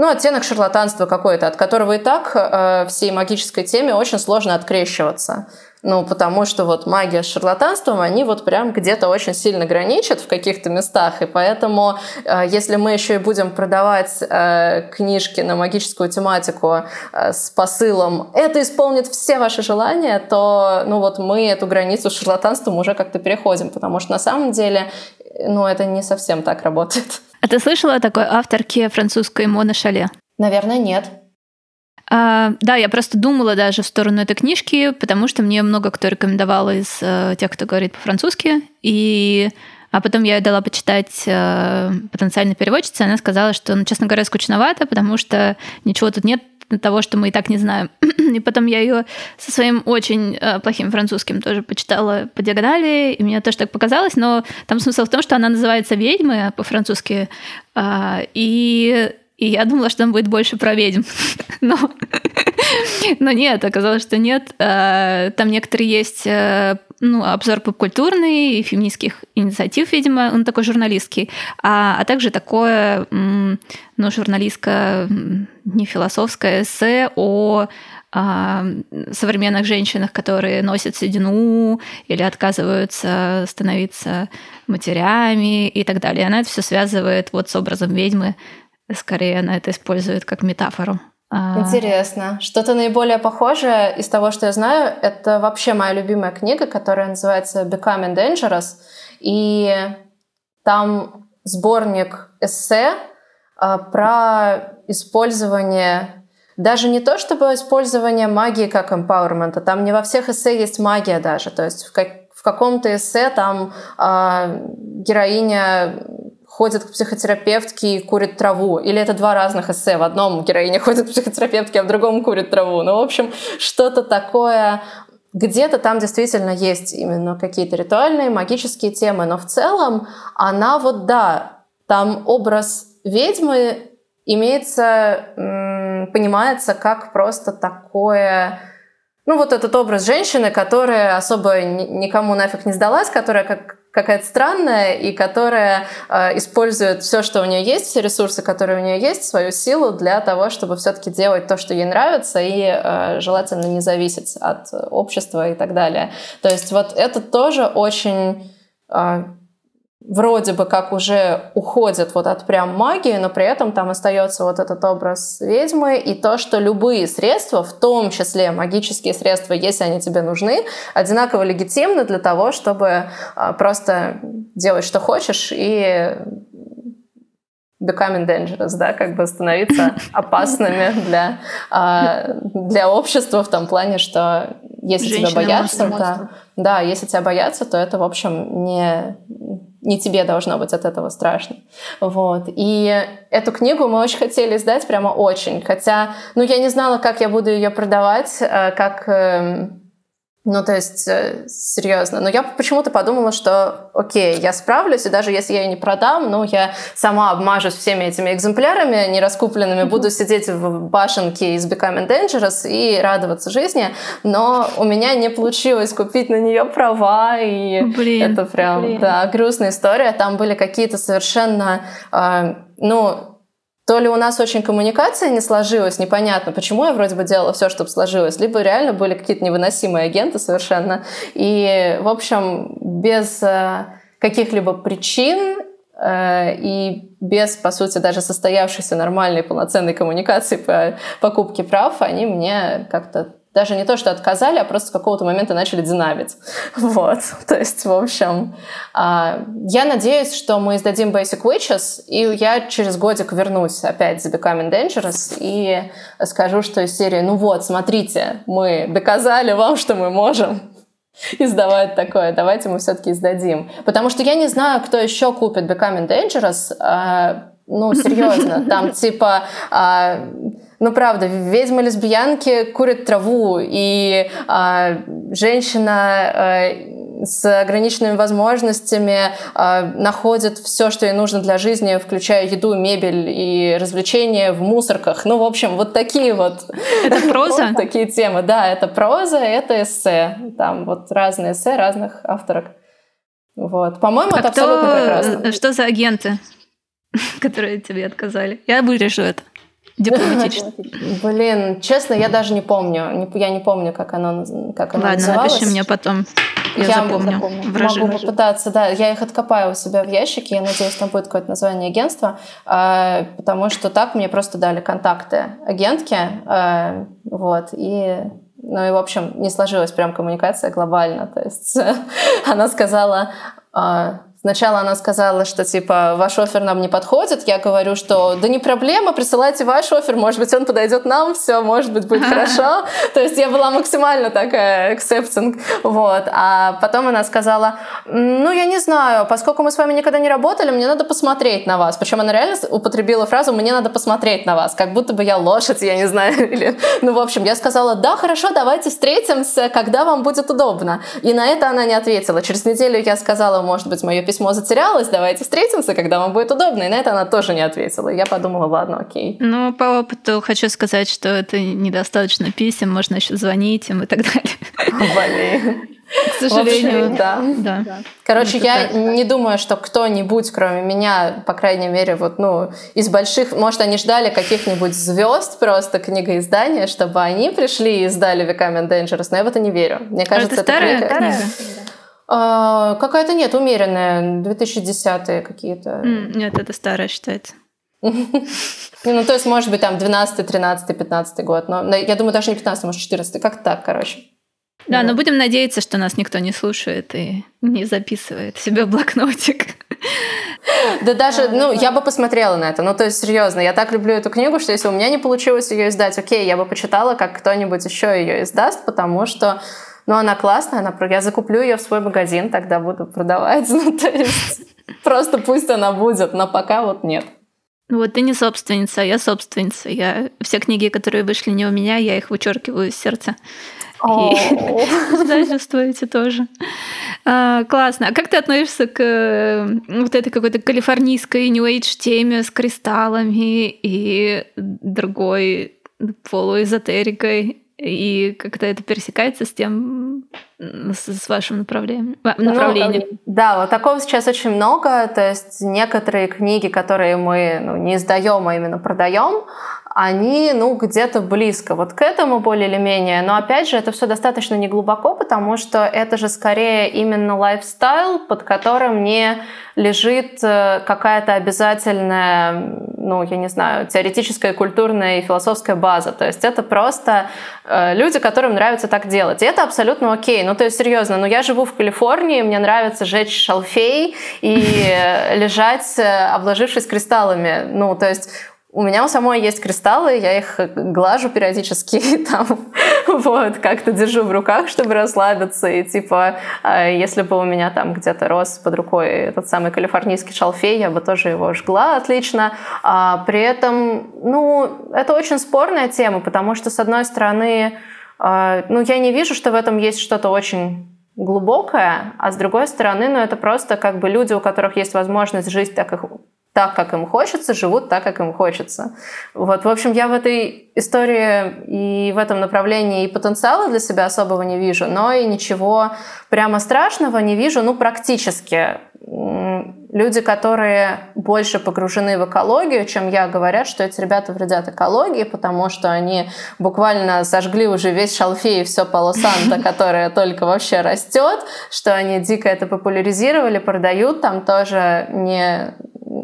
ну, оттенок шарлатанства какой-то, от которого и так э, всей магической теме очень сложно открещиваться. Ну, потому что вот магия с шарлатанством, они вот прям где-то очень сильно граничат в каких-то местах, и поэтому, э, если мы еще и будем продавать э, книжки на магическую тематику э, с посылом «это исполнит все ваши желания», то, ну, вот мы эту границу с шарлатанством уже как-то переходим, потому что на самом деле, ну, это не совсем так работает. А ты слышала о такой авторке французской Мона Шале? Наверное, нет. А, да, я просто думала даже в сторону этой книжки, потому что мне много кто рекомендовал из э, тех, кто говорит по-французски. И а потом я ее дала почитать э, потенциальной переводчице, она сказала, что, ну, честно говоря, скучновато, потому что ничего тут нет того, что мы и так не знаем. [CLEARS THROAT] и потом я ее со своим очень э, плохим французским тоже почитала по диагонали, и мне тоже так показалось, но там смысл в том, что она называется «Ведьмы» по-французски, э, и и я думала, что там будет больше про ведьм. [LAUGHS] Но, [LAUGHS] но нет, оказалось, что нет. Э, там некоторые есть э, ну, обзор поп-культурный феминистских инициатив, видимо, он такой журналистский, а, а также такое, ну, журналистское, не философское эссе о а, современных женщинах, которые носят седину или отказываются становиться матерями и так далее. Она это все связывает вот с образом ведьмы. Скорее, она это использует как метафору. А. Интересно. Что-то наиболее похожее из того, что я знаю, это вообще моя любимая книга, которая называется Becoming Dangerous. И там сборник эссе а, про использование даже не то чтобы использование магии как empowerment, а там не во всех эссе есть магия даже. То есть в, как, в каком-то эссе там э, героиня ходит к психотерапевтке и курит траву. Или это два разных эссе. В одном героиня [LAUGHS] ходит к психотерапевтке, а в другом курит траву. Ну, в общем, что-то такое где-то там действительно есть именно какие-то ритуальные, магические темы, но в целом она вот, да, там образ ведьмы имеется, понимается как просто такое ну, вот этот образ женщины, которая особо никому нафиг не сдалась, которая как какая-то странная и которая э, использует все, что у нее есть, все ресурсы, которые у нее есть, свою силу для того, чтобы все-таки делать то, что ей нравится, и э, желательно не зависеть от общества и так далее. То есть вот это тоже очень э, вроде бы как уже уходит вот от прям магии, но при этом там остается вот этот образ ведьмы и то, что любые средства, в том числе магические средства, если они тебе нужны, одинаково легитимны для того, чтобы а, просто делать, что хочешь и becoming dangerous, да, как бы становиться [LAUGHS] опасными для, а, для общества в том плане, что если Женщина тебя боятся, да, да, если тебя боятся, то это, в общем, не, не тебе должно быть от этого страшно. Вот. И эту книгу мы очень хотели издать, прямо очень. Хотя, ну, я не знала, как я буду ее продавать, э, как эм, Ну, то есть, э, серьезно. Но я почему-то подумала, что, окей, я справлюсь, и даже если я ее не продам, ну, я сама обмажусь всеми этими экземплярами нераскупленными, буду сидеть в башенке из Becoming Dangerous и радоваться жизни. Но у меня не получилось купить на нее права, и блин, это прям, блин. да, грустная история. Там были какие-то совершенно, э, ну, то ли у нас очень коммуникация не сложилась, непонятно, почему я вроде бы делала все, чтобы сложилось, либо реально были какие-то невыносимые агенты совершенно. И, в общем, без э, каких-либо причин э, и без, по сути, даже состоявшейся нормальной полноценной коммуникации по покупке прав, они мне как-то даже не то, что отказали, а просто с какого-то момента начали динамить. [LAUGHS] Вот. То есть, в общем, а, я надеюсь, что мы издадим Basic Witches, и я через годик вернусь опять за Becoming Dangerous и скажу, что из серии, ну вот, смотрите, мы доказали вам, что мы можем [LAUGHS] издавать такое, давайте мы все-таки издадим. Потому что я не знаю, кто еще купит Becoming Dangerous, а, ну, серьезно, там [LAUGHS] типа а, ну, правда, ведьмы-лесбиянки курят траву, и а, женщина а, с ограниченными возможностями а, находит все, что ей нужно для жизни, включая еду, мебель и развлечения в мусорках. Ну, в общем, вот такие вот... Это [LAUGHS] проза? вот такие темы. Да, это проза, это эссе. Там вот разные эссе разных авторок. Вот. По-моему, а это кто... абсолютно прекрасно. Что за агенты, [LAUGHS] которые тебе отказали? Я вырежу это дипломатично. [LAUGHS] Блин, честно, я даже не помню. Я не помню, как оно, как оно Ладно, называлось. напиши мне потом. Я, я запомню. запомню. Могу попытаться, да. Я их откопаю у себя в ящике. Я надеюсь, там будет какое-то название агентства. А, потому что так мне просто дали контакты агентки. А, вот. И ну и, в общем, не сложилась прям коммуникация глобально. То есть [LAUGHS] она сказала, а, Сначала она сказала, что типа ваш офер нам не подходит. Я говорю, что да не проблема, присылайте ваш офер, может быть, он подойдет нам, все, может быть, будет хорошо. То есть я была максимально такая accepting. Вот. А потом она сказала, ну, я не знаю, поскольку мы с вами никогда не работали, мне надо посмотреть на вас. Причем она реально употребила фразу «мне надо посмотреть на вас», как будто бы я лошадь, я не знаю. [LAUGHS] Или... Ну, в общем, я сказала, да, хорошо, давайте встретимся, когда вам будет удобно. И на это она не ответила. Через неделю я сказала, может быть, мое письмо затерялось, давайте встретимся, когда вам будет удобно. И на это она тоже не ответила. я подумала, ладно, окей. Ну, по опыту хочу сказать, что это недостаточно писем, можно еще звонить им и так далее. Блин. К сожалению, общем, да. да. Короче, это я так. не думаю, что кто-нибудь, кроме меня, по крайней мере, вот, ну, из больших, может, они ждали каких-нибудь звезд просто книгоиздания, чтобы они пришли и издали Becoming Dangerous, но я в это не верю. Мне кажется, это, это старая книга. книга. А, какая-то нет, умеренная, 2010-е какие-то. Нет, это старая считается. [LAUGHS] Ну, то есть, может быть, там 12 13 15 год. Но я думаю, даже не 15 может, 14 Как так, короче. Да, но будем надеяться, что нас никто не слушает и не записывает себе блокнотик. [LAUGHS] Да даже, ну, я бы посмотрела на это. Ну, то есть, серьезно, я так люблю эту книгу, что если у меня не получилось ее издать, окей, я бы почитала, как кто-нибудь еще ее издаст, потому что ну, она классная, она, я закуплю ее в свой магазин, тогда буду продавать. [LAUGHS] Ну, то есть просто пусть она будет, но пока вот нет. Вот ты не собственница, а я собственница. Я все книги, которые вышли не у меня, я их вычеркиваю из сердца. И [LAUGHS] издательство эти тоже. А, классно. А как ты относишься к э, вот этой какой-то калифорнийской New Age теме с кристаллами и другой полуэзотерикой? И как-то это пересекается с тем, с вашим направлением? направлением. Ну, да, вот такого сейчас очень много. То есть некоторые книги, которые мы ну, не издаем, а именно продаем, они, ну, где-то близко вот к этому более или менее. Но, опять же, это все достаточно неглубоко, потому что это же скорее именно лайфстайл, под которым не лежит э, какая-то обязательная, ну, я не знаю, теоретическая, культурная и философская база. То есть это просто э, люди, которым нравится так делать. И это абсолютно окей. Ну, то есть, серьезно, ну, я живу в Калифорнии, мне нравится жечь шалфей и лежать, э, обложившись кристаллами. Ну, то есть у меня у самой есть кристаллы, я их глажу периодически, [LAUGHS] там, вот, как-то держу в руках, чтобы расслабиться, и, типа, а, если бы у меня там где-то рос под рукой этот самый калифорнийский шалфей, я бы тоже его жгла отлично. А при этом, ну, это очень спорная тема, потому что, с одной стороны, э, ну, я не вижу, что в этом есть что-то очень глубокое, а с другой стороны, ну, это просто как бы люди, у которых есть возможность жить так, как, так, как им хочется, живут так, как им хочется. Вот, в общем, я в этой истории и в этом направлении и потенциала для себя особого не вижу, но и ничего прямо страшного не вижу, ну, практически. Люди, которые больше погружены в экологию, чем я, говорят, что эти ребята вредят экологии, потому что они буквально сожгли уже весь шалфей и все полосанта, [LAUGHS] которое только вообще растет, что они дико это популяризировали, продают там тоже не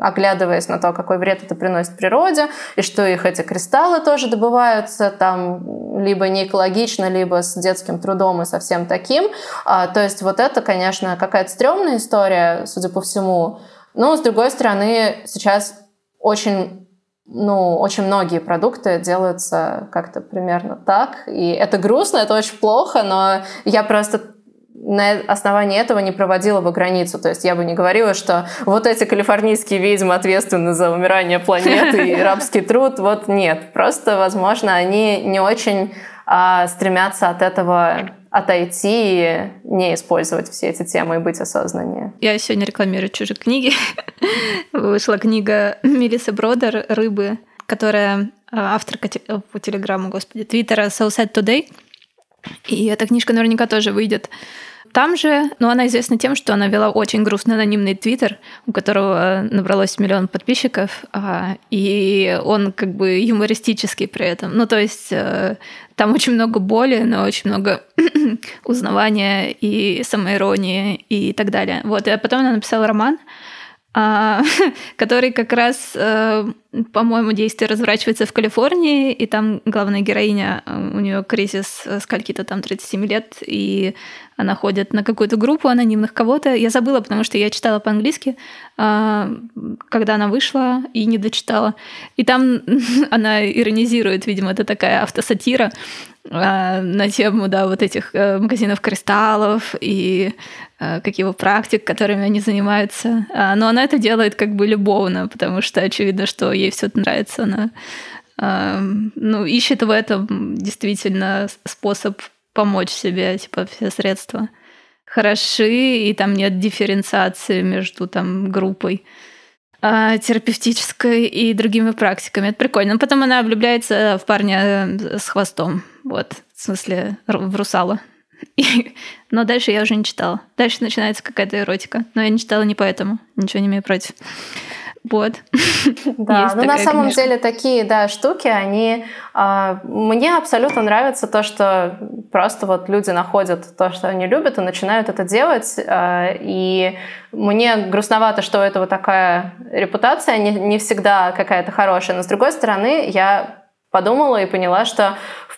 оглядываясь на то, какой вред это приносит природе, и что их эти кристаллы тоже добываются там либо не экологично, либо с детским трудом и совсем таким. А, то есть вот это, конечно, какая-то стрёмная история, судя по всему. Но, с другой стороны, сейчас очень ну, очень многие продукты делаются как-то примерно так. И это грустно, это очень плохо, но я просто на основании этого не проводила бы границу. То есть я бы не говорила, что вот эти калифорнийские ведьмы ответственны за умирание планеты и [LAUGHS] рабский труд. Вот нет. Просто, возможно, они не очень а, стремятся от этого отойти и не использовать все эти темы и быть осознаннее. Я сегодня рекламирую чужие книги. [LAUGHS] Вышла книга Мелисы Бродер «Рыбы», которая а, авторка по телеграмму, господи, твиттера Southside Today. И эта книжка наверняка тоже выйдет там же, но она известна тем, что она вела очень грустный анонимный твиттер, у которого набралось миллион подписчиков, а, и он как бы юмористический при этом. Ну, то есть э, там очень много боли, но очень много [CLEARS THROAT] узнавания и самоиронии и так далее. Вот, и потом она написала роман, а, [LAUGHS] который как раз, э, по-моему, действие разворачивается в Калифорнии, и там главная героиня, э, у нее кризис скольки-то там 37 лет, и она ходит на какую-то группу анонимных кого-то. Я забыла, потому что я читала по-английски, а, когда она вышла и не дочитала. И там [LAUGHS] она иронизирует, видимо, это такая автосатира а, на тему, да, вот этих э, магазинов кристаллов и э, каких практик, которыми они занимаются. А, но она это делает как бы любовно, потому что очевидно, что все это нравится. Она ну, ищет в этом действительно способ помочь себе, типа, все средства хороши, и там нет дифференциации между там группой а, терапевтической и другими практиками. Это прикольно. Но потом она влюбляется в парня э, с хвостом. Вот, в смысле, в русала. И... Но дальше я уже не читала. Дальше начинается какая-то эротика. Но я не читала не поэтому. Ничего не имею против. Вот. Да, [LAUGHS] ну на самом книжка. деле такие, да, штуки, они... Э, мне абсолютно нравится то, что просто вот люди находят то, что они любят, и начинают это делать. Э, и мне грустновато, что у этого такая репутация, не, не всегда какая-то хорошая. Но с другой стороны, я подумала и поняла, что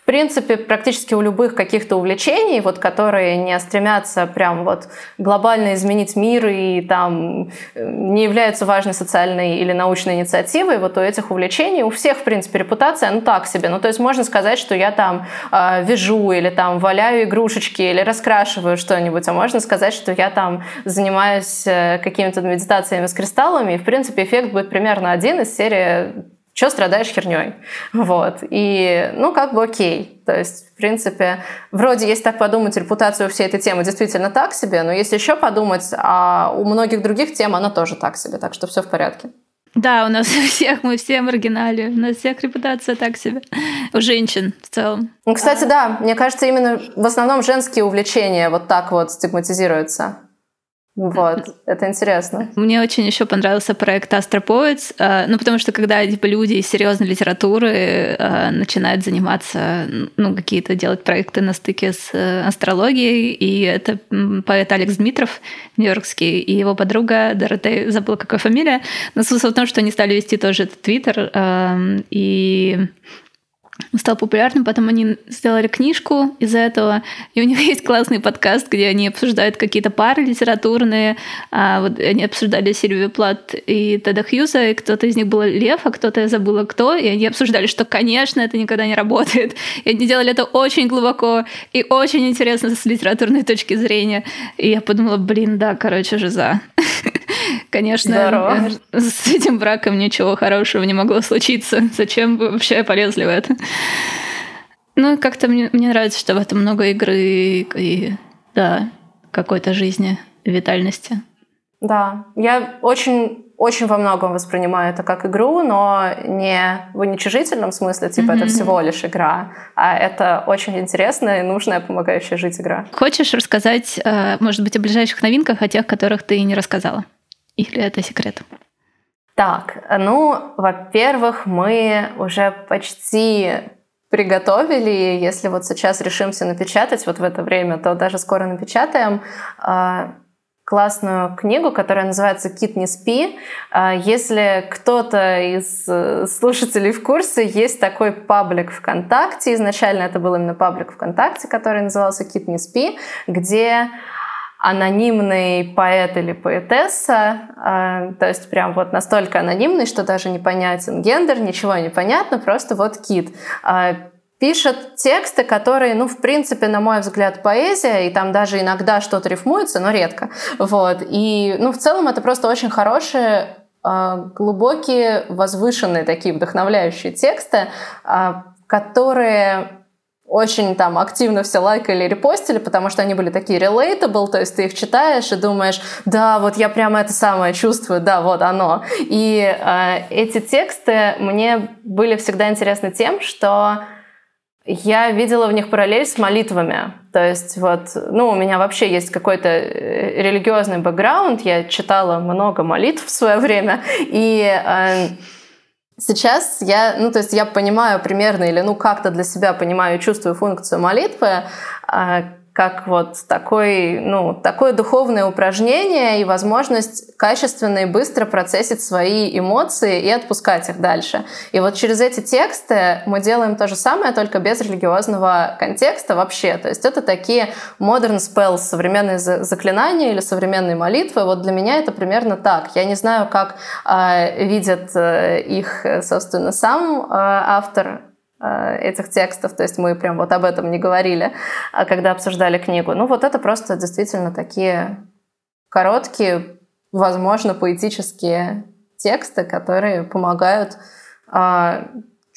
принципе, практически у любых каких-то увлечений, вот, которые не стремятся прям вот глобально изменить мир и там э, не являются важной социальной или научной инициативой, вот у этих увлечений у всех, в принципе, репутация, ну так себе. Ну, то есть можно сказать, что я там э, вяжу или там валяю игрушечки или раскрашиваю что-нибудь, а можно сказать, что я там занимаюсь э, какими-то медитациями с кристаллами, и, в принципе, эффект будет примерно один из серии что страдаешь херней? Вот. И, ну, как бы окей. То есть, в принципе, вроде, если так подумать, репутация у всей этой темы действительно так себе, но если еще подумать, а у многих других тем она тоже так себе, так что все в порядке. Да, у нас [LAUGHS] у всех, мы все маргинали, у нас всех репутация так себе. У женщин в целом. Ну, кстати, да, мне кажется, именно в основном женские увлечения вот так вот стигматизируются. Вот, это интересно. Мне очень еще понравился проект Poets, э, ну, потому что когда типа, люди из серьезной литературы э, начинают заниматься, ну, какие-то делать проекты на стыке с э, астрологией, и это поэт Алекс Дмитров, нью-йоркский, и его подруга Доротея, забыла, какая фамилия, но смысл в том, что они стали вести тоже этот твиттер, и стал популярным, потом они сделали книжку из-за этого, и у них есть классный подкаст, где они обсуждают какие-то пары литературные, а вот они обсуждали Сильвию Плат и Теда Хьюза, и кто-то из них был Лев, а кто-то я забыла кто, и они обсуждали, что, конечно, это никогда не работает, и они делали это очень глубоко и очень интересно с литературной точки зрения, и я подумала, блин, да, короче, же за. [LAUGHS] [LAUGHS] Конечно, Здорово. с этим браком ничего хорошего не могло случиться. Зачем вы вообще полезли в это? Ну, как-то мне, мне нравится, что в этом много игры и, да, какой-то жизни, витальности. Да, я очень очень во многом воспринимаю это как игру, но не в уничижительном смысле, типа mm-hmm. это всего лишь игра, а это очень интересная и нужная, помогающая жить игра. Хочешь рассказать, э, может быть, о ближайших новинках, о тех, которых ты не рассказала? Или это секрет? Так, ну, во-первых, мы уже почти приготовили, если вот сейчас решимся напечатать вот в это время, то даже скоро напечатаем а, классную книгу, которая называется «Кит, не спи». А, если кто-то из э, слушателей в курсе, есть такой паблик ВКонтакте. Изначально это был именно паблик ВКонтакте, который назывался «Кит, не спи», где анонимный поэт или поэтесса, а, то есть прям вот настолько анонимный, что даже непонятен гендер, ничего не понятно, просто вот кит а, пишет тексты, которые, ну, в принципе, на мой взгляд, поэзия, и там даже иногда что-то рифмуется, но редко. Вот. И, ну, в целом это просто очень хорошие а, глубокие, возвышенные такие вдохновляющие тексты, которые очень там активно все лайкали, репостили, потому что они были такие relatable, то есть ты их читаешь и думаешь, да, вот я прямо это самое чувствую, да, вот оно. И э, эти тексты мне были всегда интересны тем, что я видела в них параллель с молитвами. То есть вот, ну, у меня вообще есть какой-то э, религиозный бэкграунд, я читала много молитв в свое время, и э, Сейчас я, ну, то есть я понимаю примерно или, ну, как-то для себя понимаю и чувствую функцию молитвы, а, как вот такой, ну, такое духовное упражнение и возможность качественно и быстро процессить свои эмоции и отпускать их дальше. И вот через эти тексты мы делаем то же самое, только без религиозного контекста вообще. То есть это такие modern spells, современные заклинания или современные молитвы. Вот для меня это примерно так. Я не знаю, как э, видят э, их, собственно, сам э, автор Э, этих текстов, то есть мы прям вот об этом не говорили, а когда обсуждали книгу. Ну вот это просто действительно такие короткие, возможно, поэтические тексты, которые помогают а,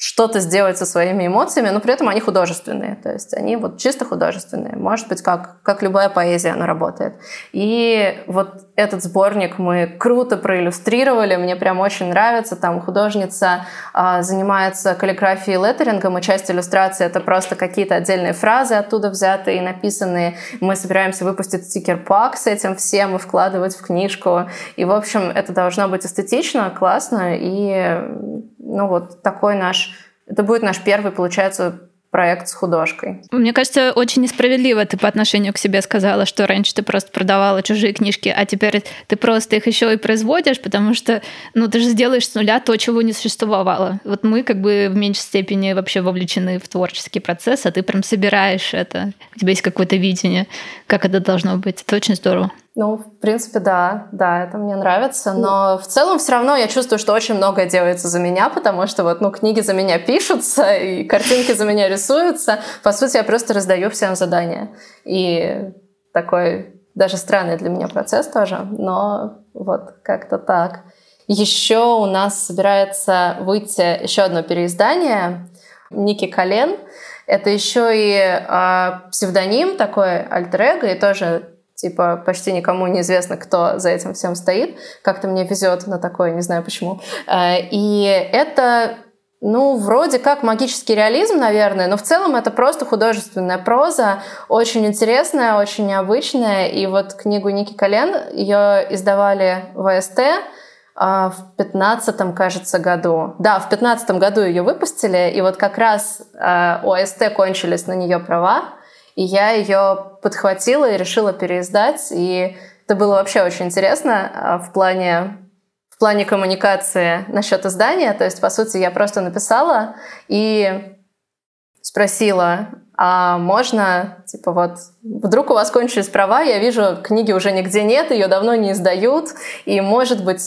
что-то сделать со своими эмоциями, но при этом они художественные. То есть они вот чисто художественные. Может быть, как, как любая поэзия она работает. И вот этот сборник мы круто проиллюстрировали. Мне прям очень нравится. Там художница а, занимается каллиграфией и леттерингом, и часть иллюстрации — это просто какие-то отдельные фразы оттуда взятые и написанные. Мы собираемся выпустить стикер-пак с этим всем и вкладывать в книжку. И, в общем, это должно быть эстетично, классно и ну вот такой наш, это будет наш первый, получается, проект с художкой. Мне кажется, очень несправедливо ты по отношению к себе сказала, что раньше ты просто продавала чужие книжки, а теперь ты просто их еще и производишь, потому что ну, ты же сделаешь с нуля то, чего не существовало. Вот мы как бы в меньшей степени вообще вовлечены в творческий процесс, а ты прям собираешь это. У тебя есть какое-то видение, как это должно быть. Это очень здорово. Ну, в принципе, да, да, это мне нравится, но в целом все равно я чувствую, что очень многое делается за меня, потому что вот, ну, книги за меня пишутся, и картинки за меня рисуются. По сути, я просто раздаю всем задания. И такой даже странный для меня процесс тоже, но вот как-то так. Еще у нас собирается выйти еще одно переиздание Ники Колен. Это еще и э, псевдоним, такой альтер и тоже Типа почти никому не известно, кто за этим всем стоит. Как-то мне везет на такое, не знаю почему. Э, и это ну, вроде как магический реализм, наверное, но в целом это просто художественная проза, очень интересная, очень необычная. И вот книгу Ники Колен, ее издавали в ВСТ а, в пятнадцатом, кажется, году. Да, в пятнадцатом году ее выпустили, и вот как раз э, у АСТ кончились на нее права, и я ее подхватила и решила переиздать. И это было вообще очень интересно а, в плане в плане коммуникации насчет издания. То есть, по сути, я просто написала и спросила, а можно, типа вот, вдруг у вас кончились права, я вижу, книги уже нигде нет, ее давно не издают, и, может быть,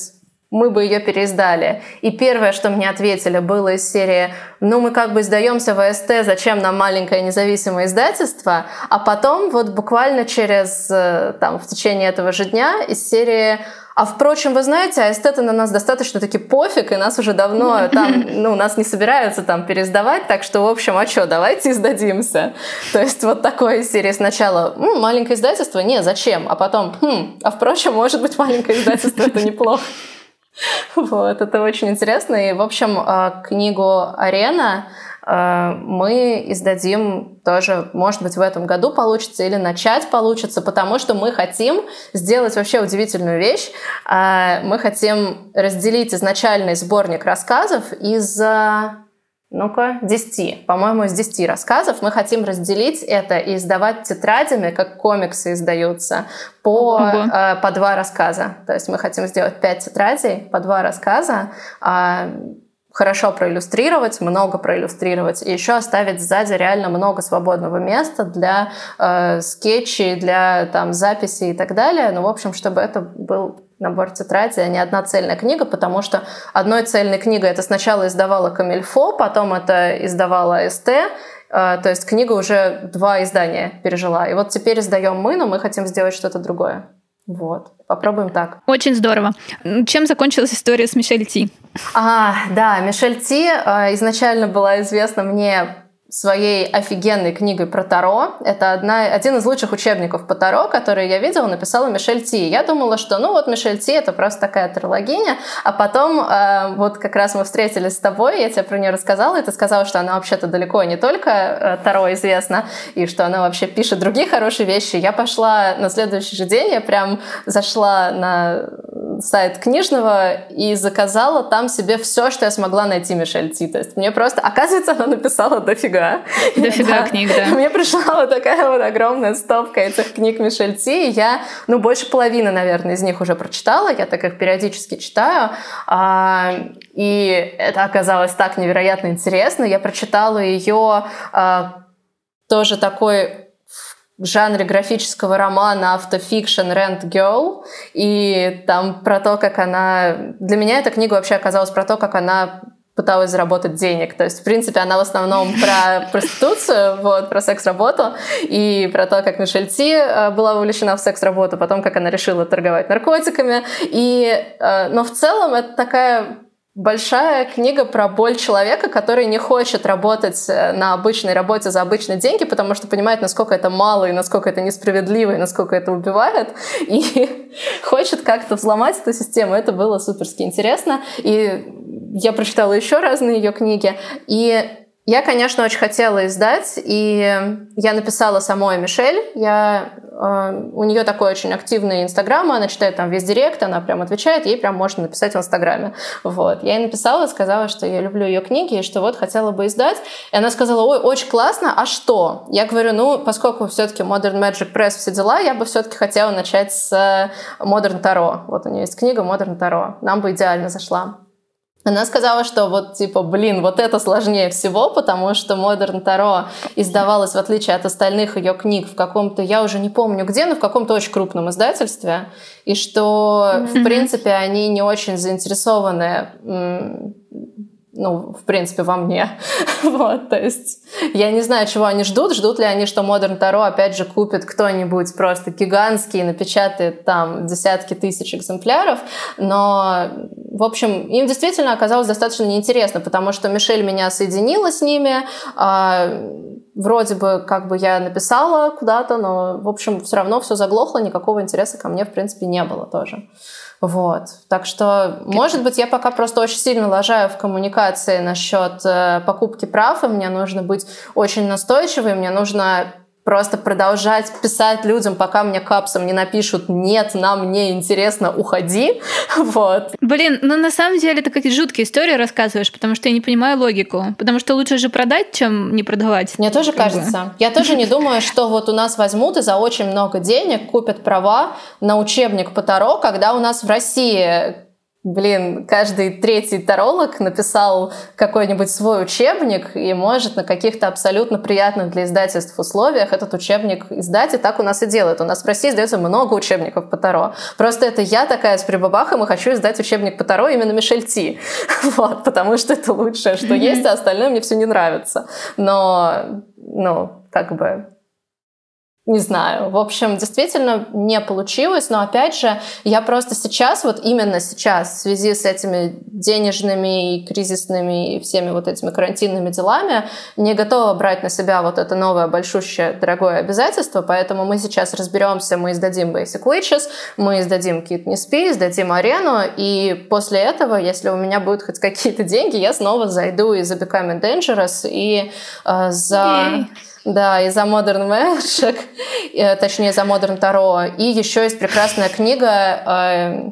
мы бы ее переиздали. И первое, что мне ответили, было из серии «Ну, мы как бы издаемся в АСТ, зачем нам маленькое независимое издательство?» А потом вот буквально через, э, там, в течение этого же дня из серии а впрочем, вы знаете, а эстеты на нас достаточно таки пофиг, и нас уже давно [LAUGHS] там, ну, нас не собираются там пересдавать, так что, в общем, а что, давайте издадимся. То есть вот такой серии сначала, М, маленькое издательство, не, зачем? А потом, хм, а впрочем, может быть, маленькое издательство это неплохо. Вот, это очень интересно. И, в общем, а, книгу «Арена» а, мы издадим тоже, может быть, в этом году получится или начать получится, потому что мы хотим сделать вообще удивительную вещь. А, мы хотим разделить изначальный сборник рассказов из ну-ка, 10. По-моему, из 10 рассказов. Мы хотим разделить это и издавать тетрадями, как комиксы издаются, по, э, по два рассказа. То есть мы хотим сделать 5 тетрадей по два рассказа, э, хорошо проиллюстрировать, много проиллюстрировать, и еще оставить сзади реально много свободного места для э, скетчей, для там, записей и так далее. Ну, в общем, чтобы это был набор тетради, а не одна цельная книга, потому что одной цельной книгой это сначала издавала Камильфо, потом это издавала СТ, э, то есть книга уже два издания пережила. И вот теперь издаем мы, но мы хотим сделать что-то другое. Вот, попробуем так. Очень здорово. Чем закончилась история с Мишель Ти? А, да, Мишель Ти э, изначально была известна мне своей офигенной книгой про Таро. Это одна, один из лучших учебников по Таро, который я видела, написала Мишель Ти. Я думала, что ну вот Мишель Ти это просто такая тарологиня, а потом э, вот как раз мы встретились с тобой, я тебе про нее рассказала, и ты сказала, что она вообще-то далеко не только э, Таро известна, и что она вообще пишет другие хорошие вещи. Я пошла на следующий же день, я прям зашла на сайт книжного и заказала там себе все, что я смогла найти Мишель Ти. То есть мне просто, оказывается, она написала дофига. Дофига да. книг, да. [LAUGHS] Мне пришла вот такая вот огромная стопка этих книг Мишель Ти, и я, ну, больше половины, наверное, из них уже прочитала, я так их периодически читаю, а, и это оказалось так невероятно интересно. Я прочитала ее а, тоже такой в жанре графического романа автофикшн Rent Girl. И там про то, как она... Для меня эта книга вообще оказалась про то, как она пыталась заработать денег. То есть, в принципе, она в основном [LAUGHS] про проституцию, вот, про секс-работу, и про то, как Мишель Ти э, была вовлечена в секс-работу, потом, как она решила торговать наркотиками. И, э, но в целом это такая большая книга про боль человека, который не хочет работать э, на обычной работе за обычные деньги, потому что понимает, насколько это мало и насколько это несправедливо и насколько это убивает, и [LAUGHS] хочет как-то взломать эту систему. Это было суперски интересно. И я прочитала еще разные ее книги, и я, конечно, очень хотела издать, и я написала самой Мишель. Я, э, у нее такой очень активный инстаграм, она читает там весь директ, она прям отвечает, ей прям можно написать в инстаграме. Вот. Я ей написала, сказала, что я люблю ее книги, и что вот хотела бы издать. И она сказала, ой, очень классно, а что? Я говорю, ну, поскольку все-таки Modern Magic Press все дела, я бы все-таки хотела начать с Modern Tarot. Вот у нее есть книга Modern Tarot. Нам бы идеально зашла. Она сказала, что вот типа, блин, вот это сложнее всего, потому что Modern Tarot издавалась, в отличие от остальных ее книг, в каком-то, я уже не помню где, но в каком-то очень крупном издательстве, и что, mm-hmm. в принципе, они не очень заинтересованы ну, в принципе, во мне. [LAUGHS] вот, то есть я не знаю, чего они ждут. Ждут ли они, что Modern Tarot опять же купит кто-нибудь просто гигантский и напечатает там десятки тысяч экземпляров. Но, в общем, им действительно оказалось достаточно неинтересно, потому что Мишель меня соединила с ними. А, вроде бы как бы я написала куда-то, но, в общем, все равно все заглохло, никакого интереса ко мне, в принципе, не было тоже. Вот. Так что, может быть, я пока просто очень сильно лажаю в коммуникации насчет э, покупки прав, и мне нужно быть очень настойчивой, мне нужно просто продолжать писать людям, пока мне капсом не напишут «нет, нам не интересно, уходи». [LAUGHS] Вот. Блин, ну на самом деле ты какие жуткие истории рассказываешь, потому что я не понимаю логику. Потому что лучше же продать, чем не продавать. Мне тоже кажется. Я тоже не думаю, что вот у нас возьмут и за очень много денег купят права на учебник по Таро, когда у нас в России блин, каждый третий таролог написал какой-нибудь свой учебник и может на каких-то абсолютно приятных для издательств условиях этот учебник издать, и так у нас и делают. У нас в России издается много учебников по Таро. Просто это я такая с прибабахом и хочу издать учебник по Таро именно Мишель Ти. [LAUGHS] Вот, потому что это лучшее, что есть, а остальное мне все не нравится. Но, ну, как бы не знаю. В общем, действительно не получилось, но опять же, я просто сейчас, вот именно сейчас, в связи с этими денежными и кризисными и всеми вот этими карантинными делами, не готова брать на себя вот это новое большущее дорогое обязательство, поэтому мы сейчас разберемся, мы издадим Basic Witches, мы издадим Kit Не Спи, издадим Арену, и после этого, если у меня будут хоть какие-то деньги, я снова зайду и за Becoming Dangerous, и э, за... Yay да, и за Modern Magic, [LAUGHS] э, точнее, за Modern Tarot. И еще есть прекрасная книга э,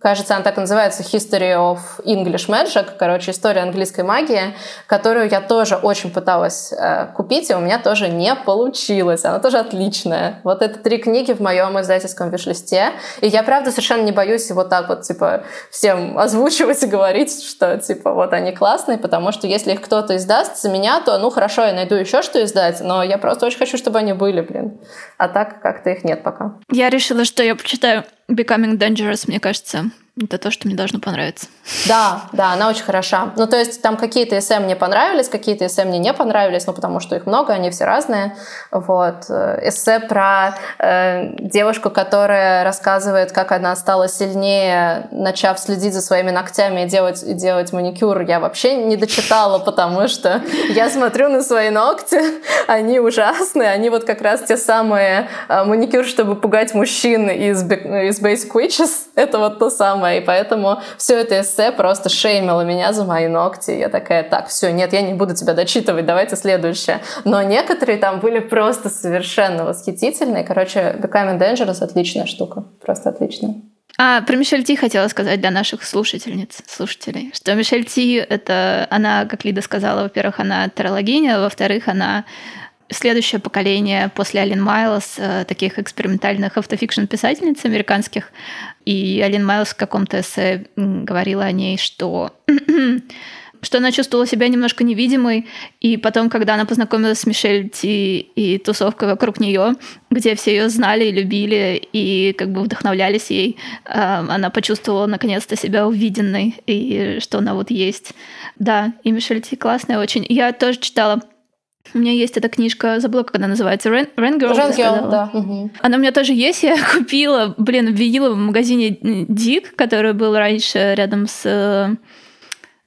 Кажется, она так и называется History of English Magic, короче, история английской магии, которую я тоже очень пыталась э, купить, и у меня тоже не получилось. Она тоже отличная. Вот это три книги в моем издательском виш-листе. И я, правда, совершенно не боюсь вот так вот, типа, всем [LAUGHS] озвучивать и говорить, что, типа, вот они классные, потому что если их кто-то издаст за меня, то, ну, хорошо, я найду еще что издать, но я просто очень хочу, чтобы они были, блин. А так как-то их нет пока. Я решила, что я почитаю Becoming Dangerous, мне кажется, это то, что мне должно понравиться. Да, да, она очень хороша. Ну, то есть там какие-то эссе мне понравились, какие-то эссе мне не понравились, ну, потому что их много, они все разные. Вот. Эссе про э, девушку, которая рассказывает, как она стала сильнее, начав следить за своими ногтями и делать, и делать маникюр, я вообще не дочитала, потому что я смотрю на свои ногти, [LAUGHS] они ужасные, они вот как раз те самые э, маникюр, чтобы пугать мужчин из, из Basic Witches, это вот то самое самое. И поэтому все это эссе просто шеймило меня за мои ногти. Я такая, так, все, нет, я не буду тебя дочитывать, давайте следующее. Но некоторые там были просто совершенно восхитительные. Короче, Becoming Dangerous — отличная штука. Просто отличная. А, про Мишель Ти хотела сказать для наших слушательниц, слушателей, что Мишель Ти, это она, как Лида сказала, во-первых, она тарологиня, во-вторых, она следующее поколение после Алин Майлз, э, таких экспериментальных автофикшн писательниц американских. И Алин Майлз в каком-то эссе говорила о ней, что [CLEARS THROAT] что она чувствовала себя немножко невидимой, и потом, когда она познакомилась с Мишель Ти и тусовкой вокруг нее, где все ее знали и любили, и как бы вдохновлялись ей, э, она почувствовала наконец-то себя увиденной, и что она вот есть. Да, и Мишель Ти классная очень. Я тоже читала у меня есть эта книжка, забыла, как она называется, Rain, Rain Girl. Girl, да. Угу. Она у меня тоже есть, [LAUGHS] я купила, блин, видела в магазине Дик, который был раньше рядом с э,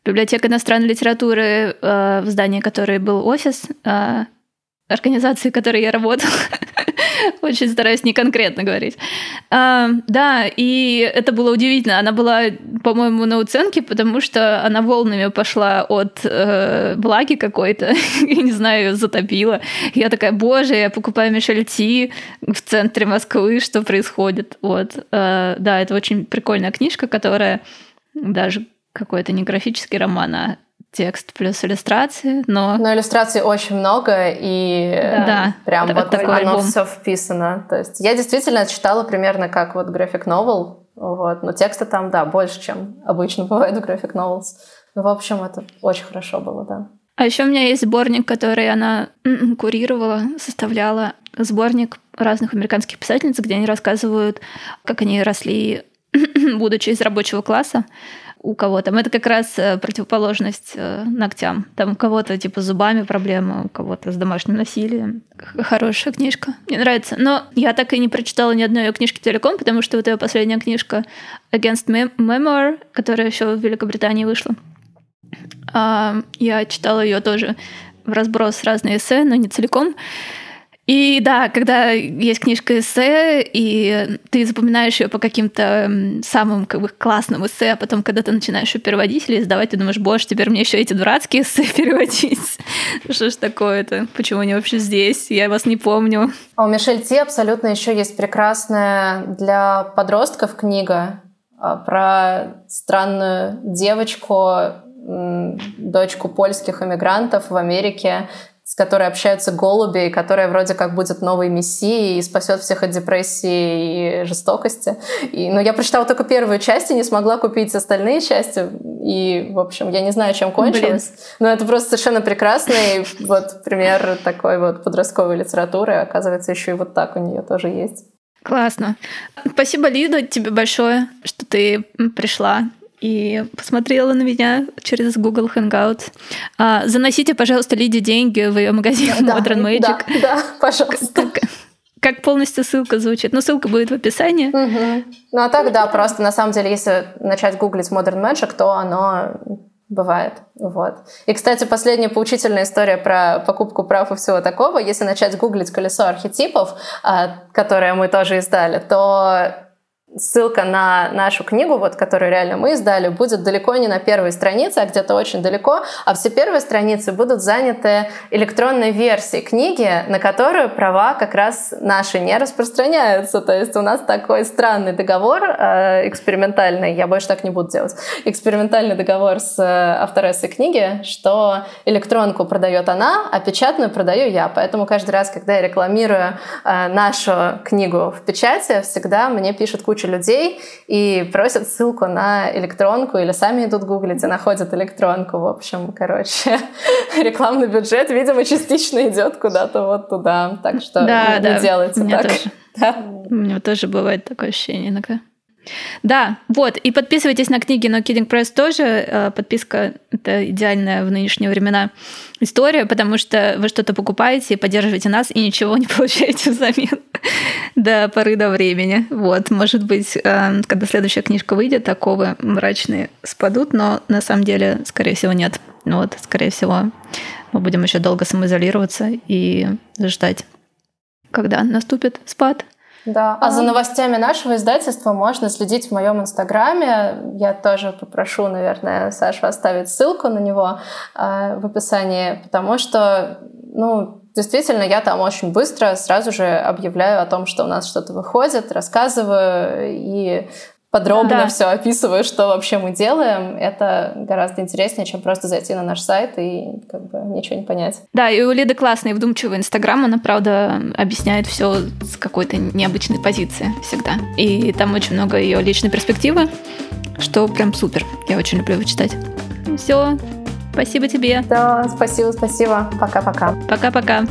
библиотекой иностранной литературы, э, в здании которой был офис э, организации, в которой я работала. [LAUGHS] [LAUGHS] Очень стараюсь не конкретно говорить. А, да, и это было удивительно. Она была, по-моему, на уценке, потому что она волнами пошла от э, влаги какой-то, [LAUGHS] и, не знаю, ее затопила. Я такая, боже, я покупаю Мишель Ти в центре Москвы, что происходит? Вот. А, да, это очень прикольная книжка, которая даже какой-то не графический роман, а текст плюс иллюстрации, но... Но иллюстраций очень много, и да, прям вот такой оно все вписано. То есть я действительно читала примерно как вот график новел, вот, но текста там, да, больше, чем обычно бывает в график novels. Ну, в общем, это очень хорошо было, да. А еще у меня есть сборник, который она курировала, составляла. Сборник разных американских писательниц, где они рассказывают, как они росли, [CLEARS THROAT] будучи из рабочего класса у кого-то. Это как раз э, противоположность э, ногтям. Там у кого-то типа с зубами проблема, у кого-то с домашним насилием. Хорошая книжка. Мне нравится. Но я так и не прочитала ни одной ее книжки целиком, потому что вот ее последняя книжка Against Memoir, которая еще в Великобритании вышла. А, я читала ее тоже в разброс разные эссе, но не целиком. И да, когда есть книжка эссе, и ты запоминаешь ее по каким-то самым как бы, классным эссе, а потом, когда ты начинаешь ее переводить или издавать, ты думаешь, боже, теперь мне еще эти дурацкие эссе [LAUGHS] переводить. Что ж такое-то? Почему они вообще здесь? Я вас не помню. А у Мишель Ти абсолютно еще есть прекрасная для подростков книга а, про странную девочку, дочку польских иммигрантов в Америке, с которой общаются голуби, и которая вроде как будет новой мессией и спасет всех от депрессии и жестокости. И, но ну, я прочитала только первую часть и не смогла купить остальные части. И, в общем, я не знаю, чем кончилось. Блин. Но это просто совершенно прекрасный вот пример такой вот подростковой литературы. Оказывается, еще и вот так у нее тоже есть. Классно. Спасибо, Лида, тебе большое, что ты пришла и посмотрела на меня через Google Hangouts. А, заносите, пожалуйста, Лиде деньги в ее магазин да, Modern Magic. Да, да, пожалуйста. Как, как полностью ссылка звучит. Но ссылка будет в описании. Угу. Ну а так, да, просто на самом деле, если начать гуглить Modern Magic, то оно бывает. Вот. И, кстати, последняя поучительная история про покупку прав и всего такого. Если начать гуглить колесо архетипов, а, которое мы тоже издали, то ссылка на нашу книгу, вот, которую реально мы издали, будет далеко не на первой странице, а где-то очень далеко, а все первые страницы будут заняты электронной версией книги, на которую права как раз наши не распространяются. То есть у нас такой странный договор э, экспериментальный, я больше так не буду делать, экспериментальный договор с э, авторессой книги, что электронку продает она, а печатную продаю я. Поэтому каждый раз, когда я рекламирую э, нашу книгу в печати, всегда мне пишут кучу кучу людей и просят ссылку на электронку или сами идут гуглить и находят электронку. В общем, короче, [LAUGHS] рекламный бюджет, видимо, частично идет куда-то вот туда. Так что да, не, да. делайте так. Тоже. [LAUGHS] Да. У меня тоже бывает такое ощущение иногда. Да, вот, и подписывайтесь на книги No Kidding Press тоже. Э, подписка — это идеальная в нынешние времена история, потому что вы что-то покупаете, поддерживаете нас и ничего не [LAUGHS] получаете взамен до поры до времени. Вот, может быть, э, когда следующая книжка выйдет, таковы мрачные спадут, но на самом деле, скорее всего, нет. Вот, скорее всего, мы будем еще долго самоизолироваться и ждать, когда наступит спад. Да, а, а за новостями нашего издательства можно следить в моем инстаграме. Я тоже попрошу, наверное, Сашу оставить ссылку на него э, в описании, потому что, ну, действительно, я там очень быстро сразу же объявляю о том, что у нас что-то выходит, рассказываю и подробно да. все описываю, что вообще мы делаем, это гораздо интереснее, чем просто зайти на наш сайт и как бы ничего не понять. Да, и у Лиды классный вдумчивый Инстаграм, она, правда, объясняет все с какой-то необычной позиции всегда. И там очень много ее личной перспективы, что прям супер. Я очень люблю его читать. Все, спасибо тебе. Да, спасибо, спасибо. Пока-пока. Пока-пока.